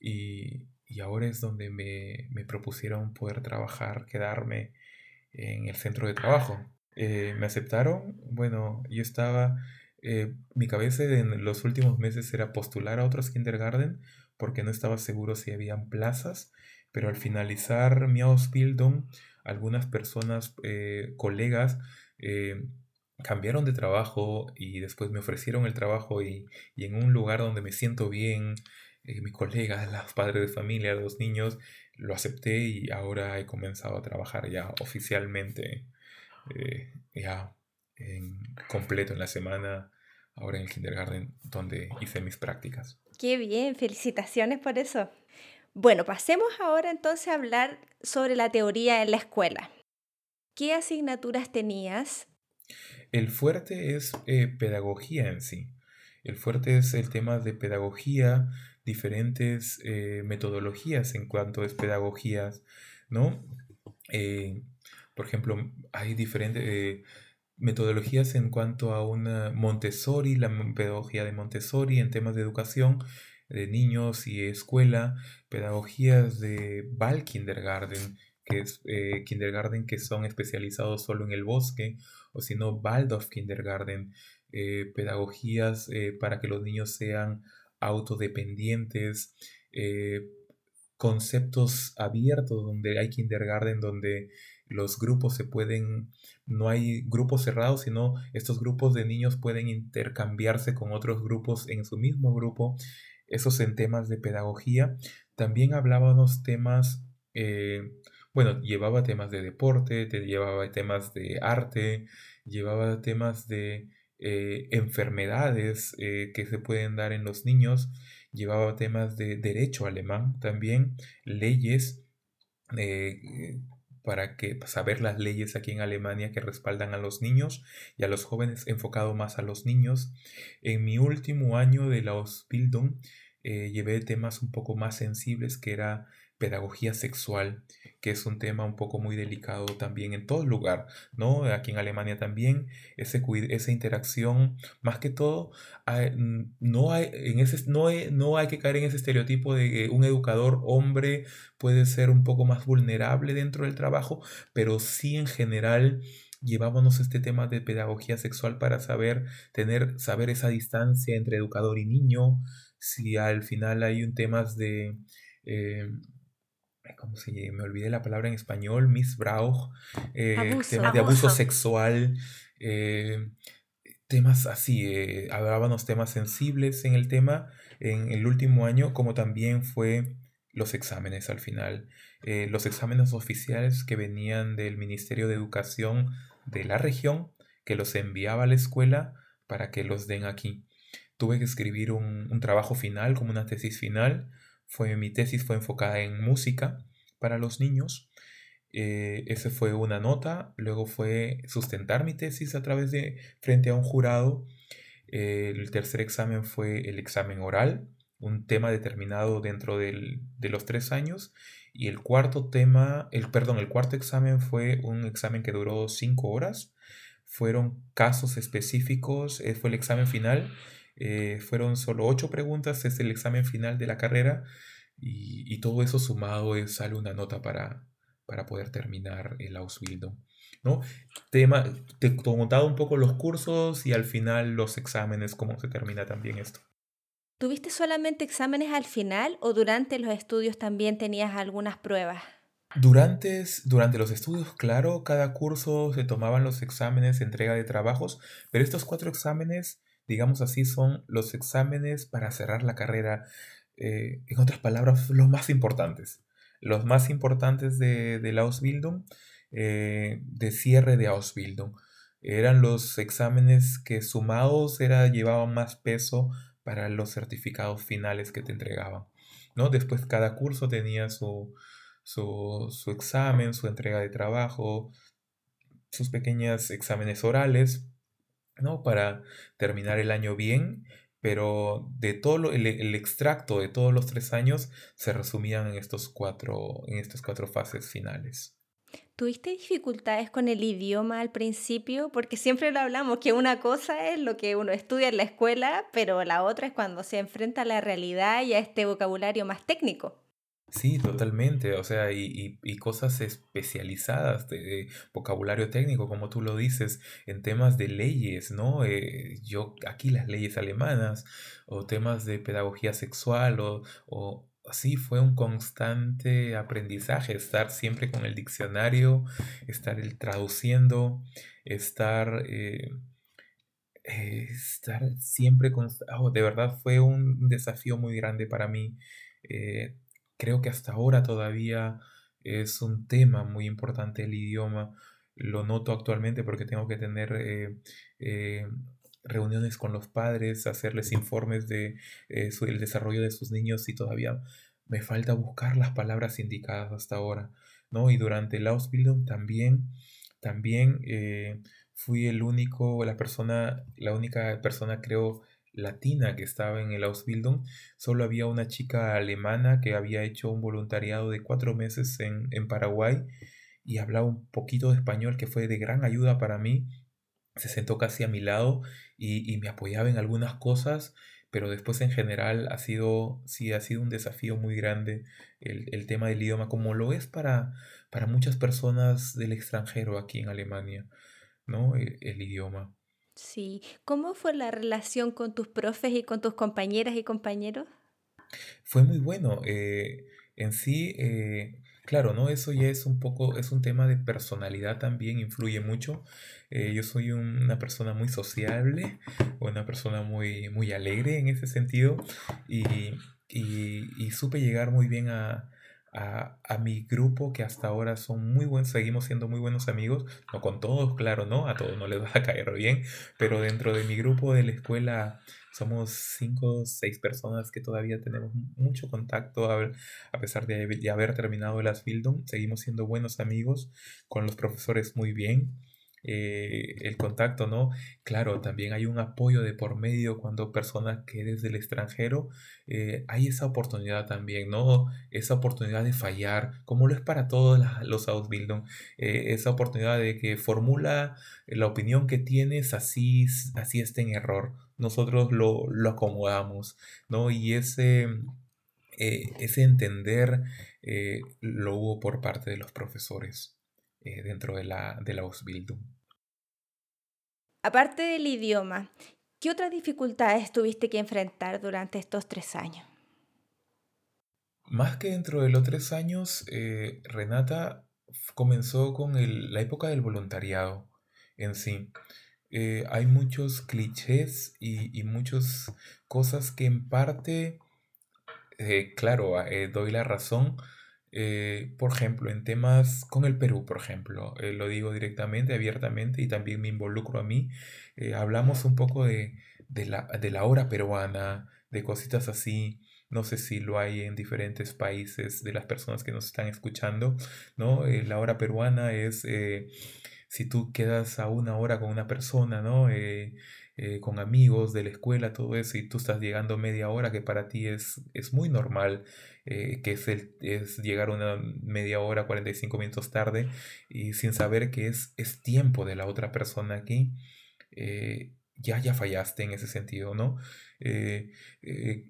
y, y ahora es donde me, me, propusieron poder trabajar, quedarme en el centro de trabajo. Eh, me aceptaron, bueno, yo estaba, eh, mi cabeza en los últimos meses era postular a otros kindergarten porque no estaba seguro si habían plazas, pero al finalizar mi Ausbildung, algunas personas, eh, colegas, cambiaron de trabajo y después me ofrecieron el trabajo y, y en un lugar donde me siento bien, eh, mis colegas, los padres de familia, los niños, lo acepté y ahora he comenzado a trabajar ya oficialmente, eh, ya en completo en la semana, ahora en el kindergarten donde hice mis prácticas. Qué bien, felicitaciones por eso. Bueno, pasemos ahora entonces a hablar sobre la teoría en la escuela. ¿Qué asignaturas tenías? El fuerte es eh, pedagogía en sí. El fuerte es el tema de pedagogía, diferentes eh, metodologías en cuanto es pedagogías, ¿no? Eh, por ejemplo, hay diferentes metodologías en cuanto a una Montessori, la pedagogía de Montessori en temas de educación de niños y escuela, pedagogías de Val Kindergarten, que es kindergarten que son especializados solo en el bosque, o si no, Waldorf Kindergarten, eh, pedagogías eh, para que los niños sean autodependientes, eh, conceptos abiertos donde hay kindergarten, donde los grupos se pueden, no hay grupos cerrados, sino estos grupos de niños pueden intercambiarse con otros grupos en su mismo grupo, esos en temas de pedagogía. También hablábamos temas, bueno, llevaba temas de deporte, te llevaba temas de arte, llevaba temas de eh, enfermedades eh, que se pueden dar en los niños, llevaba temas de derecho alemán también, leyes, eh, para que saber las leyes aquí en Alemania que respaldan a los niños y a los jóvenes, enfocado más a los niños. En mi último año de la Ausbildung llevé temas un poco más sensibles que era pedagogía sexual, que es un tema un poco muy delicado también en todo lugar, ¿no? Aquí en Alemania también, ese, esa interacción, más que todo, no, hay, en ese, no, no hay que caer en ese estereotipo de que un educador hombre puede ser un poco más vulnerable dentro del trabajo, pero sí en general llevábamos este tema de pedagogía sexual para saber tener saber esa distancia entre educador y niño si al final hay un temas de eh, ¿cómo se Me olvidé la palabra en español, Missbrauch, eh, temas de abuso sexual, eh, temas así, eh, hablábamos temas sensibles en el tema en el último año, como también fue los exámenes al final. Eh, los exámenes oficiales que venían del Ministerio de Educación de la región, que los enviaba a la escuela para que los den aquí. Tuve que escribir un, un trabajo final, como una tesis final, fue, mi tesis fue enfocada en música para los niños. Eh, esa fue una nota. Luego fue sustentar mi tesis a través de frente a un jurado. Eh, el tercer examen fue el examen oral, un tema determinado dentro del, de los tres años. Y el cuarto tema, el, perdón, el cuarto examen fue un examen que duró cinco horas. Fueron casos específicos, eh, fue el examen final eh, fueron solo ocho preguntas, es el examen final de la carrera y, todo eso sumado es, sale una nota para, para poder terminar el Ausbildung. ¿no? Tema, te contaba un poco los cursos y al final los exámenes, cómo se termina también esto. ¿Tuviste solamente exámenes al final o durante los estudios también tenías algunas pruebas? Durante, durante los estudios, claro, cada curso se tomaban los exámenes, entrega de trabajos, pero estos cuatro exámenes digamos así, son los exámenes para cerrar la carrera. Eh, en otras palabras, los más importantes. Los más importantes de, la Ausbildung, eh, de cierre de Ausbildung. Eran los exámenes que sumados era, llevaban más peso para los certificados finales que te entregaban. ¿no? Después cada curso tenía su, su, su examen, su entrega de trabajo, sus pequeños exámenes orales ¿no? Para terminar el año bien, pero de todo el, extracto de todos los tres años se resumían en, estos cuatro, en estas cuatro fases finales. ¿Tuviste dificultades con el idioma al principio? Porque siempre lo hablamos, que una cosa es lo que uno estudia en la escuela, pero la otra es cuando se enfrenta a la realidad y a este vocabulario más técnico. Sí, totalmente. O sea, y, y- cosas especializadas de, vocabulario técnico, como tú lo dices, en temas de leyes, ¿no? Eh, yo aquí las leyes alemanas, o temas de pedagogía sexual, o, o así fue un constante aprendizaje, estar siempre con el diccionario, estar el traduciendo, estar eh, eh, estar siempre con... oh, de verdad fue un desafío muy grande para mí. Eh, creo que hasta ahora todavía es un tema muy importante el idioma. Lo noto actualmente porque tengo que tener eh, eh, reuniones con los padres, hacerles informes de eh, el desarrollo de sus niños y todavía me falta buscar las palabras indicadas hasta ahora, ¿no? Y durante el Ausbildung también, también eh, Fui el único, la persona, la única persona, creo, latina que estaba en el Ausbildung. Solo había una chica alemana que había hecho un voluntariado de cuatro meses en, en Paraguay y hablaba un poquito de español que fue de gran ayuda para mí. Se sentó casi a mi lado y, y me apoyaba en algunas cosas, pero después en general ha sido, sí, ha sido un desafío muy grande el, el tema del idioma, como lo es para, para muchas personas del extranjero aquí en Alemania. ¿no? El, el idioma. Sí. ¿Cómo fue la relación con tus profes y con tus compañeras y compañeros? Fue muy bueno. eh, en sí, eh, claro, ¿no? Eso ya es un poco, es un tema de personalidad también, influye mucho. Eh, yo soy un- una persona muy sociable, una persona muy, muy alegre en ese sentido y, y, y supe llegar muy bien a, a, a mi grupo que hasta ahora son muy buenos, seguimos siendo muy buenos amigos, no con todos, claro, ¿no? A todos no les va a caer bien, pero dentro de mi grupo de la escuela somos cinco o seis personas que todavía tenemos mucho contacto a, a pesar de, de haber terminado el Asbildung. Seguimos siendo buenos amigos con los profesores muy bien. Eh, el contacto, ¿no? Claro, también hay un apoyo de por medio cuando personas que desde el extranjero eh, hay esa oportunidad también, ¿no? Esa oportunidad de fallar, como lo es para todos los Ausbildung, eh, esa oportunidad de que formula la opinión que tienes, así, así está en error nosotros lo, lo acomodamos, ¿no? Y ese, ese entender lo hubo por parte de los profesores dentro de la, de la Ausbildung. Aparte del idioma, ¿qué otras dificultades tuviste que enfrentar durante estos tres años? Más que dentro de los tres años, eh, Renata comenzó con el- la época del voluntariado en sí. Eh, hay muchos clichés y, muchas cosas que en parte Eh, claro, doy la razón. Eh, por ejemplo, en temas con el Perú, por ejemplo, eh, lo digo directamente, abiertamente y también me involucro a mí. eh, hablamos un poco de, de la, de la hora peruana, de cositas así. No sé si lo hay en diferentes países de las personas que nos están escuchando, ¿no? Eh, la hora peruana es eh, si tú quedas a una hora con una persona, ¿no? Eh, eh, con amigos de la escuela, todo eso, y tú estás llegando media hora, que para ti es, es muy normal, eh, que es, el, es llegar una media hora, 45 minutos tarde, y sin saber que es, es tiempo de la otra persona aquí, eh, ya, ya fallaste en ese sentido, ¿no?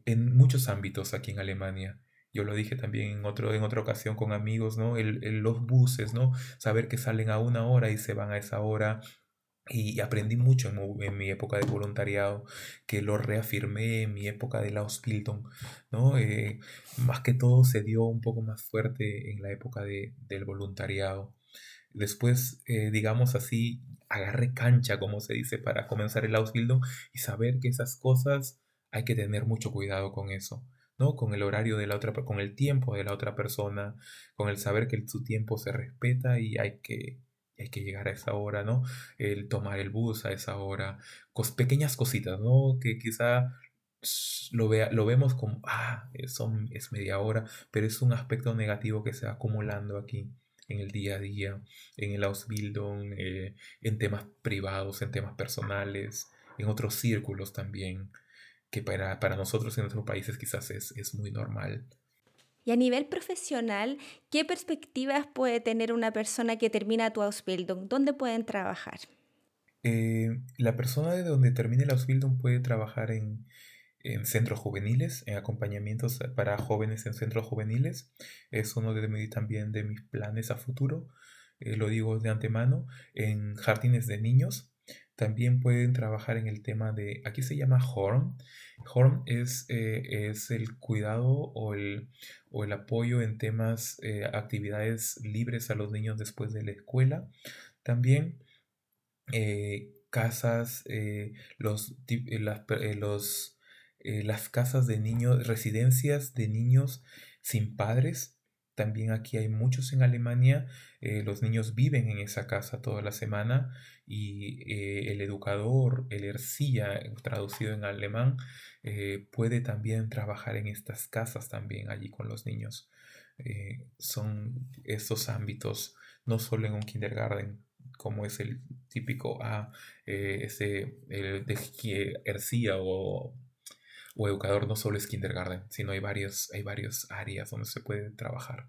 En muchos ámbitos aquí en Alemania. Yo lo dije también en, otro, en otra ocasión con amigos, ¿no? El, el- los buses, ¿no? Saber que salen a una hora y se van a esa hora y aprendí mucho en, mi época de voluntariado, que lo reafirmé en mi época de la Ausbildung, ¿no? Eh, más que todo se dio un poco más fuerte en la época de, del voluntariado. Después, eh, digamos así, agarré cancha, como se dice, para comenzar el Ausbildung y saber que esas cosas hay que tener mucho cuidado con eso. ¿no? Con el horario de la otra, con el tiempo de la otra persona, con el saber que su tiempo se respeta y hay que, hay que llegar a esa hora, ¿no? El tomar el bus a esa hora, pequeñas cositas, ¿no? Que quizá lo, vea, lo vemos como, ah, eh, son, es media hora, pero es un aspecto negativo que se va acumulando aquí en el día a día, en el Ausbildung, eh, en temas privados, en temas personales, en otros círculos también, que para, para nosotros en nuestros países quizás es, es muy normal. Y a nivel profesional, ¿qué perspectivas puede tener una persona que termina tu Ausbildung? ¿Dónde pueden trabajar? Eh, la persona de donde termine la Ausbildung puede trabajar en, en centros juveniles, en acompañamientos para jóvenes en centros juveniles. Es uno de también de mis planes a futuro, eh, lo digo de antemano, en jardines de niños. También pueden trabajar en el tema de, aquí se llama HORM. HORM es, eh, es el cuidado o el, o el apoyo en temas, eh, actividades libres a los niños después de la escuela. También casas, los, los eh, las casas de niños, residencias de niños sin padres. También aquí hay muchos en Alemania. Eh, los niños viven en esa casa toda la semana y eh, el educador, el Ercilla, traducido en alemán, puede también trabajar en estas casas también allí con los niños. son estos ámbitos, no solo en un kindergarten, como es el típico A, ese el de o o educador no solo es kindergarten, sino hay varios, hay varias áreas donde se puede trabajar.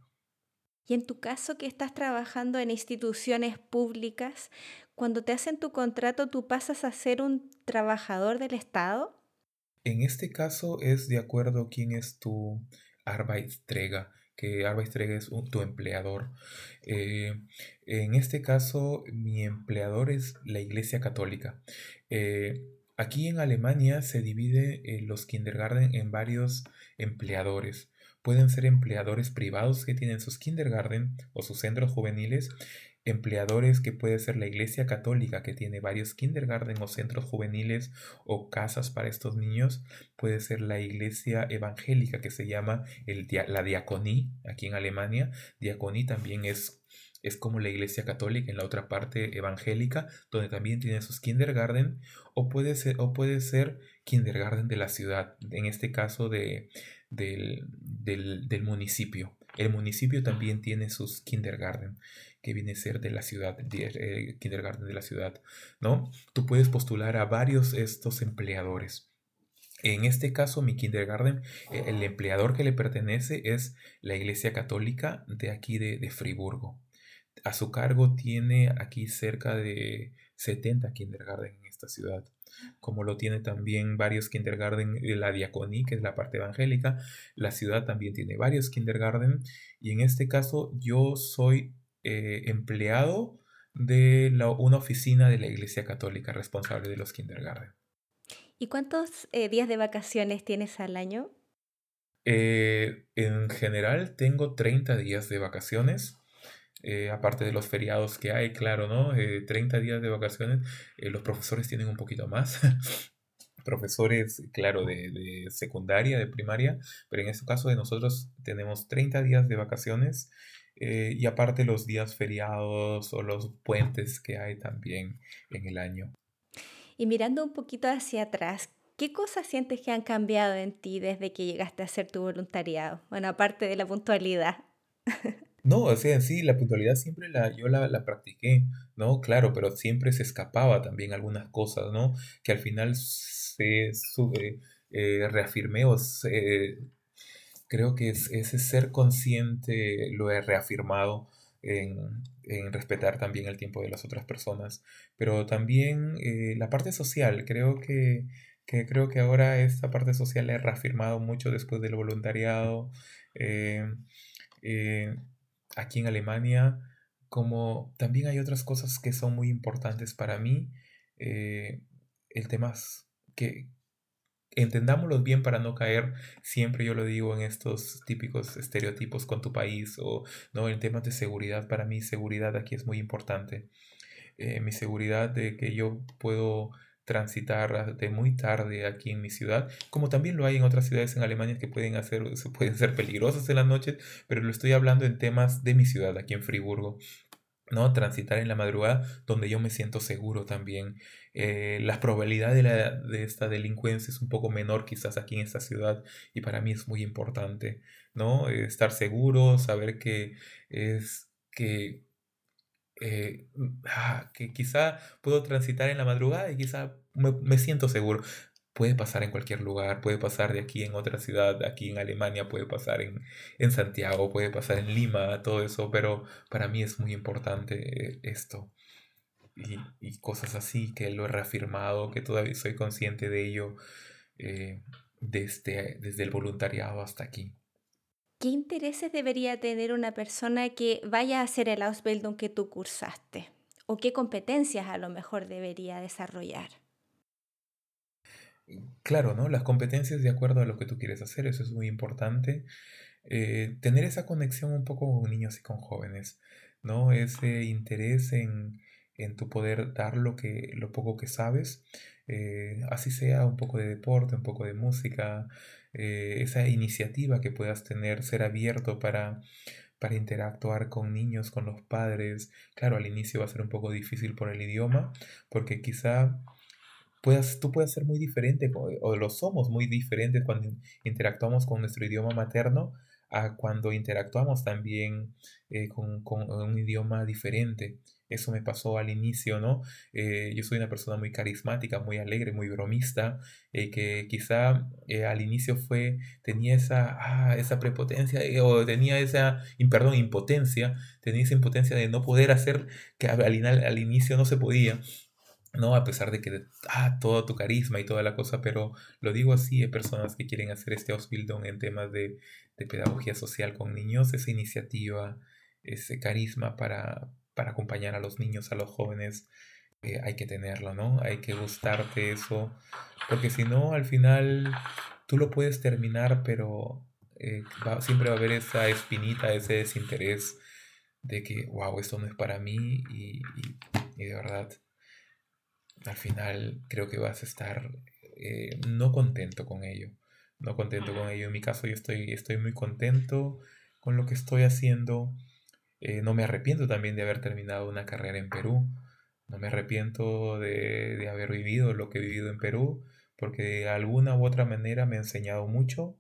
Y en tu caso que estás trabajando en instituciones públicas, cuando te hacen tu contrato, ¿tú pasas a ser un trabajador del Estado? En este caso es de acuerdo a quién es tu Arbeitsträger, que Arbeitsträger es tu empleador. Eh, en este caso, mi empleador es la Iglesia Católica. Eh, Aquí en Alemania se divide eh, los kindergarten en varios empleadores. Pueden ser empleadores privados que tienen sus kindergarten o sus centros juveniles, empleadores que puede ser la Iglesia Católica que tiene varios kindergarten o centros juveniles o casas para estos niños, puede ser la Iglesia Evangélica que se llama el, la Diaconí aquí en Alemania. Diaconí también es es como la iglesia católica en la otra parte evangélica, donde también tiene sus kindergarten, o puede ser, o puede ser kindergarten de la ciudad, en este caso de, del, del, municipio. El municipio también tiene sus kindergarten, que viene a ser de la ciudad, eh, kindergarten de la ciudad, ¿no? Tú puedes postular a varios estos empleadores. En este caso, mi kindergarten, eh, el empleador que le pertenece es la Iglesia Católica de aquí de, de Friburgo a su cargo tiene aquí cerca de 70 kindergarten en esta ciudad, como lo tiene también varios kindergarten de la diaconía, que es la parte evangélica. La ciudad también tiene varios kindergarten y en este caso yo soy eh, empleado de una oficina de la Iglesia Católica responsable de los kindergarten. ¿Y cuántos eh, días de vacaciones tienes al año? Eh, en general tengo 30 días de vacaciones eh, aparte de los feriados que hay, claro, ¿no? 30 eh, días de vacaciones, eh, los profesores tienen un poquito más. profesores, claro, de, de, secundaria, de primaria, pero en este caso de nosotros tenemos 30 días de vacaciones y aparte los días feriados o los puentes que hay también en el año. Y mirando un poquito hacia atrás, ¿qué cosas sientes que han cambiado en ti desde que llegaste a hacer tu voluntariado? Bueno, aparte de la puntualidad. No, o sea, sí, la puntualidad siempre la, yo la, la practiqué, ¿no? Claro, pero siempre se escapaba también algunas cosas, ¿no? Que al final se eh, reafirmé o creo que es, ese ser consciente lo he reafirmado en, en respetar también el tiempo de las otras personas, pero también eh, la parte social, creo que, que, creo que ahora esta parte social la he reafirmado mucho después del voluntariado. eh, eh aquí en Alemania, como también hay otras cosas que son muy importantes para mí, eh, el tema es que entendámoslos bien para no caer, siempre yo lo digo en estos típicos estereotipos con tu país o no, en temas de seguridad, para mí seguridad aquí es muy importante. Eh, mi seguridad de que yo puedo transitar de muy tarde aquí en mi ciudad, como también lo hay en otras ciudades en Alemania que pueden, hacer, pueden ser peligrosas en las noches, pero lo estoy hablando en temas de mi ciudad, aquí en Friburgo. ¿no? Transitar en la madrugada donde yo me siento seguro también. Eh, la probabilidad de, la, de, esta delincuencia es un poco menor quizás aquí en esta ciudad y para mí es muy importante, ¿no? estar seguro, saber que es que eh, ah, que quizá puedo transitar en la madrugada y quizá me, siento seguro. Puede pasar en cualquier lugar, puede pasar de aquí en otra ciudad, aquí en Alemania, puede pasar en, en Santiago, puede pasar en Lima, todo eso, pero para mí es muy importante esto. Y, y cosas así, que lo he reafirmado, que todavía soy consciente de ello. Eh, desde, desde el voluntariado hasta aquí. ¿Qué intereses debería tener una persona que vaya a hacer el Ausbildung que tú cursaste? ¿O qué competencias a lo mejor debería desarrollar? Claro, ¿no? Las competencias de acuerdo a lo que tú quieres hacer, eso es muy importante. Eh, tener esa conexión un poco con niños y con jóvenes, ¿no? Ese interés en, en tu poder dar lo, que, lo poco que sabes, eh, así sea un poco de deporte, un poco de música, eh, esa iniciativa que puedas tener, ser abierto para, para interactuar con niños, con los padres. Claro, al inicio va a ser un poco difícil por el idioma, porque quizá puedas, tú puedes ser muy diferente, o lo somos muy diferentes cuando interactuamos con nuestro idioma materno a cuando interactuamos también eh, con, con, un idioma diferente. Eso me pasó al inicio, ¿no? Eh, yo soy una persona muy carismática, muy alegre, muy bromista, eh, que quizá al inicio fue, tenía esa, ah, esa prepotencia, o tenía esa, perdón, impotencia, tenía esa impotencia de no poder hacer, que al, al inicio no se podía. ¿no? A pesar de que, ah, todo tu carisma y toda la cosa, pero lo digo así, hay personas que quieren hacer este Ausbildung en temas de, pedagogía social con niños, esa iniciativa, ese carisma para, para acompañar a los niños, a los jóvenes, eh, hay que tenerlo, ¿no? Hay que gustarte eso, porque si no, al final tú lo puedes terminar, pero eh, siempre va a haber esa espinita, ese desinterés de que, wow, esto no es para mí y de verdad al final creo que vas a estar eh, no contento con ello. No contento con ello. En mi caso yo estoy, estoy muy contento con lo que estoy haciendo. Eh, no me arrepiento también de haber terminado una carrera en Perú. No me arrepiento de, haber vivido lo que he vivido en Perú, porque de alguna u otra manera me ha enseñado mucho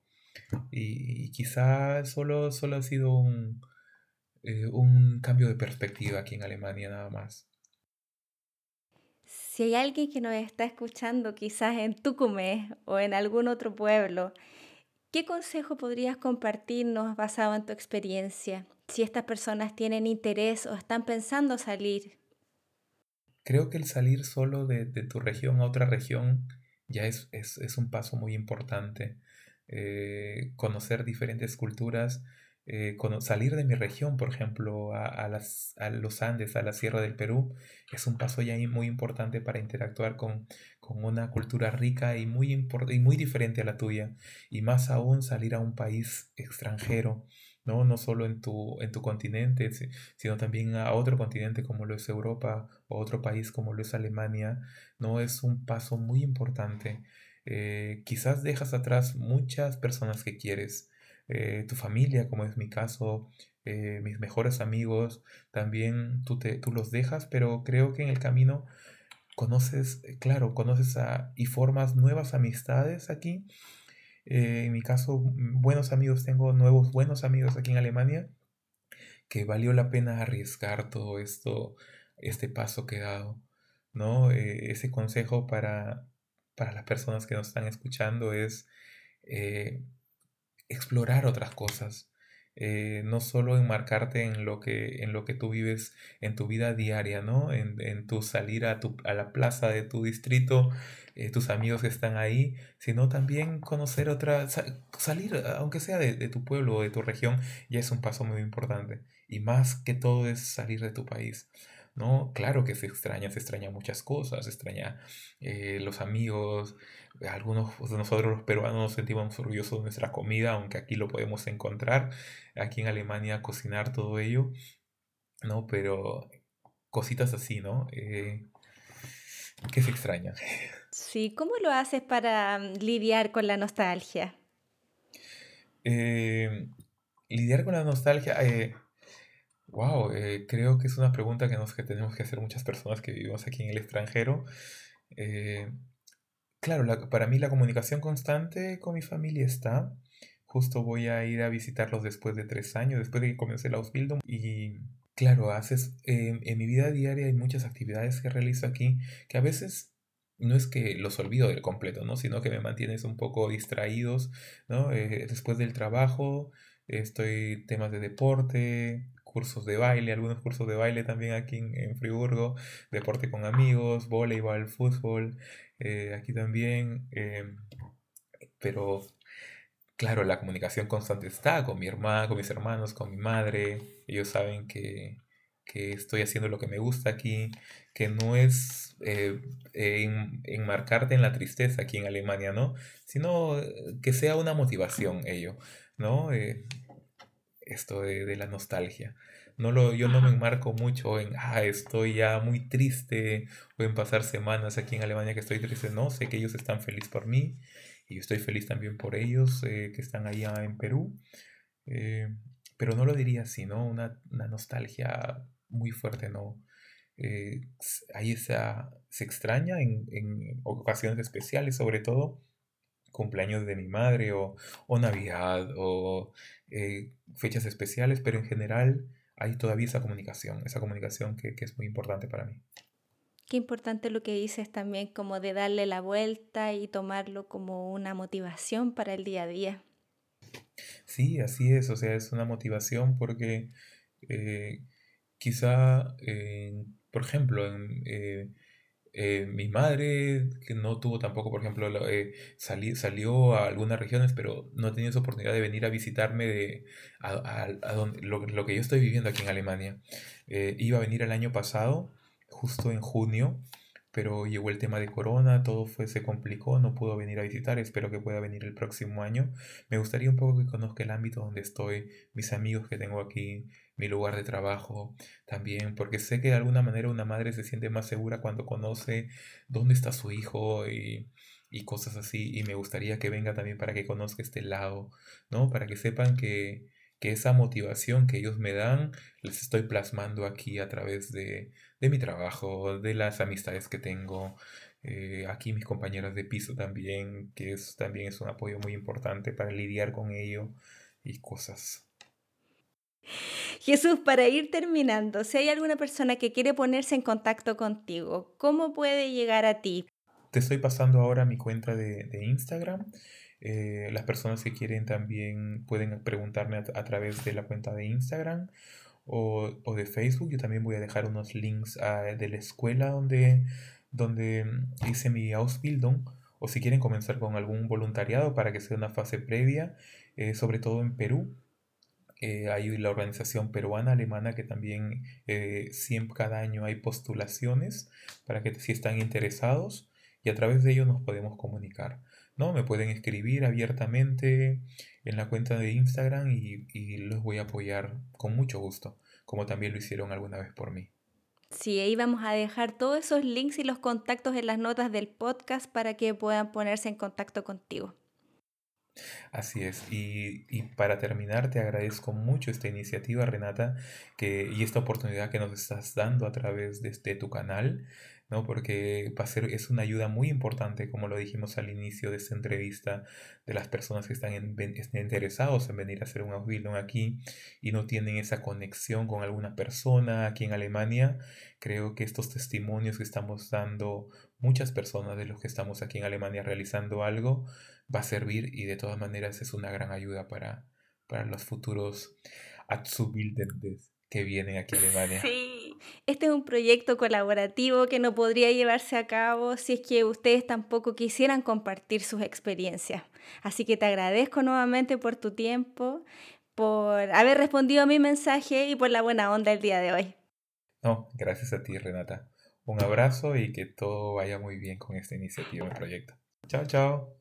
y, quizá solo, solo ha sido un, eh, un cambio de perspectiva aquí en Alemania nada más. Si hay alguien que nos está escuchando quizás en Tucumé o en algún otro pueblo, ¿qué consejo podrías compartirnos basado en tu experiencia? Si estas personas tienen interés o están pensando salir. Creo que el salir solo de, tu región a otra región ya es, un paso muy importante. Eh, conocer diferentes culturas eh, salir de mi región, por ejemplo, a, los Andes, a la Sierra del Perú, es un paso ya muy importante para interactuar con, con una cultura rica y muy, diferente a la tuya. Y más aún salir a un país extranjero, ¿no? No solo en tu, en tu continente, sino también a otro continente como lo es Europa o otro país como lo es Alemania, ¿no? Es un paso muy importante. Eh, quizás dejas atrás muchas personas que quieres, eh, tu familia, como es mi caso, eh, mis mejores amigos, también tú, te, tú los dejas, pero creo que en el camino conoces, eh, claro, conoces a, y formas nuevas amistades aquí. en mi caso, mm, buenos amigos, tengo nuevos buenos amigos aquí en Alemania, que valió la pena arriesgar todo esto, este paso que he dado, ¿no? ese consejo para, para las personas que nos están escuchando es explorar otras cosas. Eh, no solo enmarcarte en lo que, en lo que tú vives en tu vida diaria, ¿no? En, tu salir a, tu, a la plaza de tu distrito, eh, tus amigos que están ahí, sino también conocer otra, salir, aunque sea de, de, tu pueblo o de tu región, ya es un paso muy importante. Y más que todo es salir de tu país. ¿No? Claro que se extraña, se extraña muchas cosas, se extraña eh, los amigos, algunos de nosotros los peruanos nos sentimos orgullosos de nuestra comida, aunque aquí lo podemos encontrar, aquí en Alemania cocinar todo ello, ¿no? Pero cositas así, ¿no? Eh, que se extraña. Sí, ¿cómo lo haces para mm, lidiar con la nostalgia? Eh, lidiar con la nostalgia, Wow, eh, creo que es una pregunta que, nos, que tenemos que hacer muchas personas que vivimos aquí en el extranjero. Eh, claro, para mí la comunicación constante con mi familia está. Justo voy a ir a visitarlos después de tres años, después de que comencé la Ausbildung. Y claro, haces, en mi vida diaria hay muchas actividades que realizo aquí que a veces no es que los olvido del completo, ¿no? Sino que me mantienes un poco distraídos, ¿no? Eh, después del trabajo, estoy temas de deporte, cursos de baile, algunos cursos de baile también aquí en, Friburgo, deporte con amigos, voleibol, fútbol, eh, aquí también. Eh, pero claro, la comunicación constante está con mi hermano, con mis hermanos, con mi madre. Ellos saben que, que estoy haciendo lo que me gusta aquí, que no es eh, enmarcarte en la tristeza aquí en Alemania, ¿no? Sino que sea una motivación ello, ¿no? Esto de, la nostalgia. No lo, yo no me enmarco mucho en, ah, estoy ya muy triste, pueden pasar semanas aquí en Alemania que estoy triste. No, sé que ellos están felices por mí y yo estoy feliz también por ellos que están allá en Perú. pero no lo diría así, ¿no? Una, una nostalgia muy fuerte, ¿no? Eh, ahí esa, se extraña en, en, ocasiones especiales, sobre todo cumpleaños de mi madre o, o Navidad o eh, fechas especiales, pero en general hay todavía esa comunicación, esa comunicación que, que, es muy importante para mí. Qué importante lo que dices también, como de darle la vuelta y tomarlo como una motivación para el día a día. Sí, así es, o sea, es una motivación porque eh, quizá, eh, por ejemplo, en, eh, eh, mi madre, que no tuvo tampoco, por ejemplo, salió a algunas regiones, pero no tenía esa oportunidad de venir a visitarme de, a, donde, lo, lo, que yo estoy viviendo aquí en Alemania. iba a venir el año pasado, justo en junio, pero llegó el tema de corona, todo fue, se complicó, no pudo venir a visitar, espero que pueda venir el próximo año. Me gustaría un poco que conozca el ámbito donde estoy, mis amigos que tengo aquí, mi lugar de trabajo también, porque sé que de alguna manera una madre se siente más segura cuando conoce dónde está su hijo y, y cosas así, y me gustaría que venga también para que conozca este lado, ¿no? Para que sepan que que esa motivación que ellos me dan les estoy plasmando aquí a través de, mi trabajo, de las amistades que tengo, eh, aquí mis compañeros de piso también, que es, también es un apoyo muy importante para lidiar con ello y cosas. Jesús, para ir terminando, si hay alguna persona que quiere ponerse en contacto contigo, ¿cómo puede llegar a ti? Te estoy pasando ahora mi cuenta de, de Instagram. Eh, las personas que quieren también pueden preguntarme a, través de la cuenta de Instagram o, o, de Facebook. Yo también voy a dejar unos links a, de la escuela donde, donde hice mi Ausbildung o si quieren comenzar con algún voluntariado para que sea una fase previa, eh, sobre todo en Perú. Eh, hay la organización peruana alemana que también siempre cada año hay postulaciones para que si están interesados y a través de ello nos podemos comunicar. ¿No? Me pueden escribir abiertamente en la cuenta de Instagram y, los voy a apoyar con mucho gusto, como también lo hicieron alguna vez por mí. Sí, ahí vamos a dejar todos esos links y los contactos en las notas del podcast para que puedan ponerse en contacto contigo. Así es, y, para terminar te agradezco mucho esta iniciativa, Renata, que, y esta oportunidad que nos estás dando a través de, este tu canal. ¿No? Porque va a ser, es una ayuda muy importante, como lo dijimos al inicio de esta entrevista, de las personas que están interesados en venir a hacer un Ausbildung aquí y no tienen esa conexión con alguna persona aquí en Alemania. Creo que estos testimonios que estamos dando muchas personas de los que estamos aquí en Alemania realizando algo va a servir y de todas maneras es una gran ayuda para, para los futuros Azubildenden que vienen aquí a Alemania. Sí, este es un proyecto colaborativo que no podría llevarse a cabo si es que ustedes tampoco quisieran compartir sus experiencias. Así que te agradezco nuevamente por tu tiempo, por haber respondido a mi mensaje y por la buena onda el día de hoy. No, gracias a ti, Renata. Un abrazo y que todo vaya muy bien con esta iniciativa y proyecto. Chao, chao.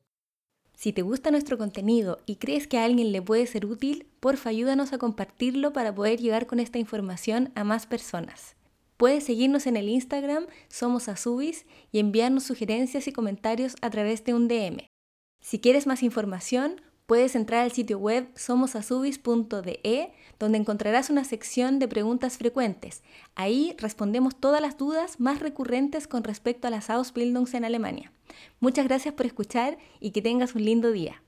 Si te gusta nuestro contenido y crees que a alguien le puede ser útil, porfa ayúdanos a compartirlo para poder llegar con esta información a más personas. Puedes seguirnos en el Instagram Somos Azubis y enviarnos sugerencias y comentarios a través de un DM. Si quieres más información, puedes entrar al sitio web somosazubis.de, donde encontrarás una sección de preguntas frecuentes. Ahí respondemos todas las dudas más recurrentes con respecto a las Ausbildungs en Alemania. Muchas gracias por escuchar y que tengas un lindo día.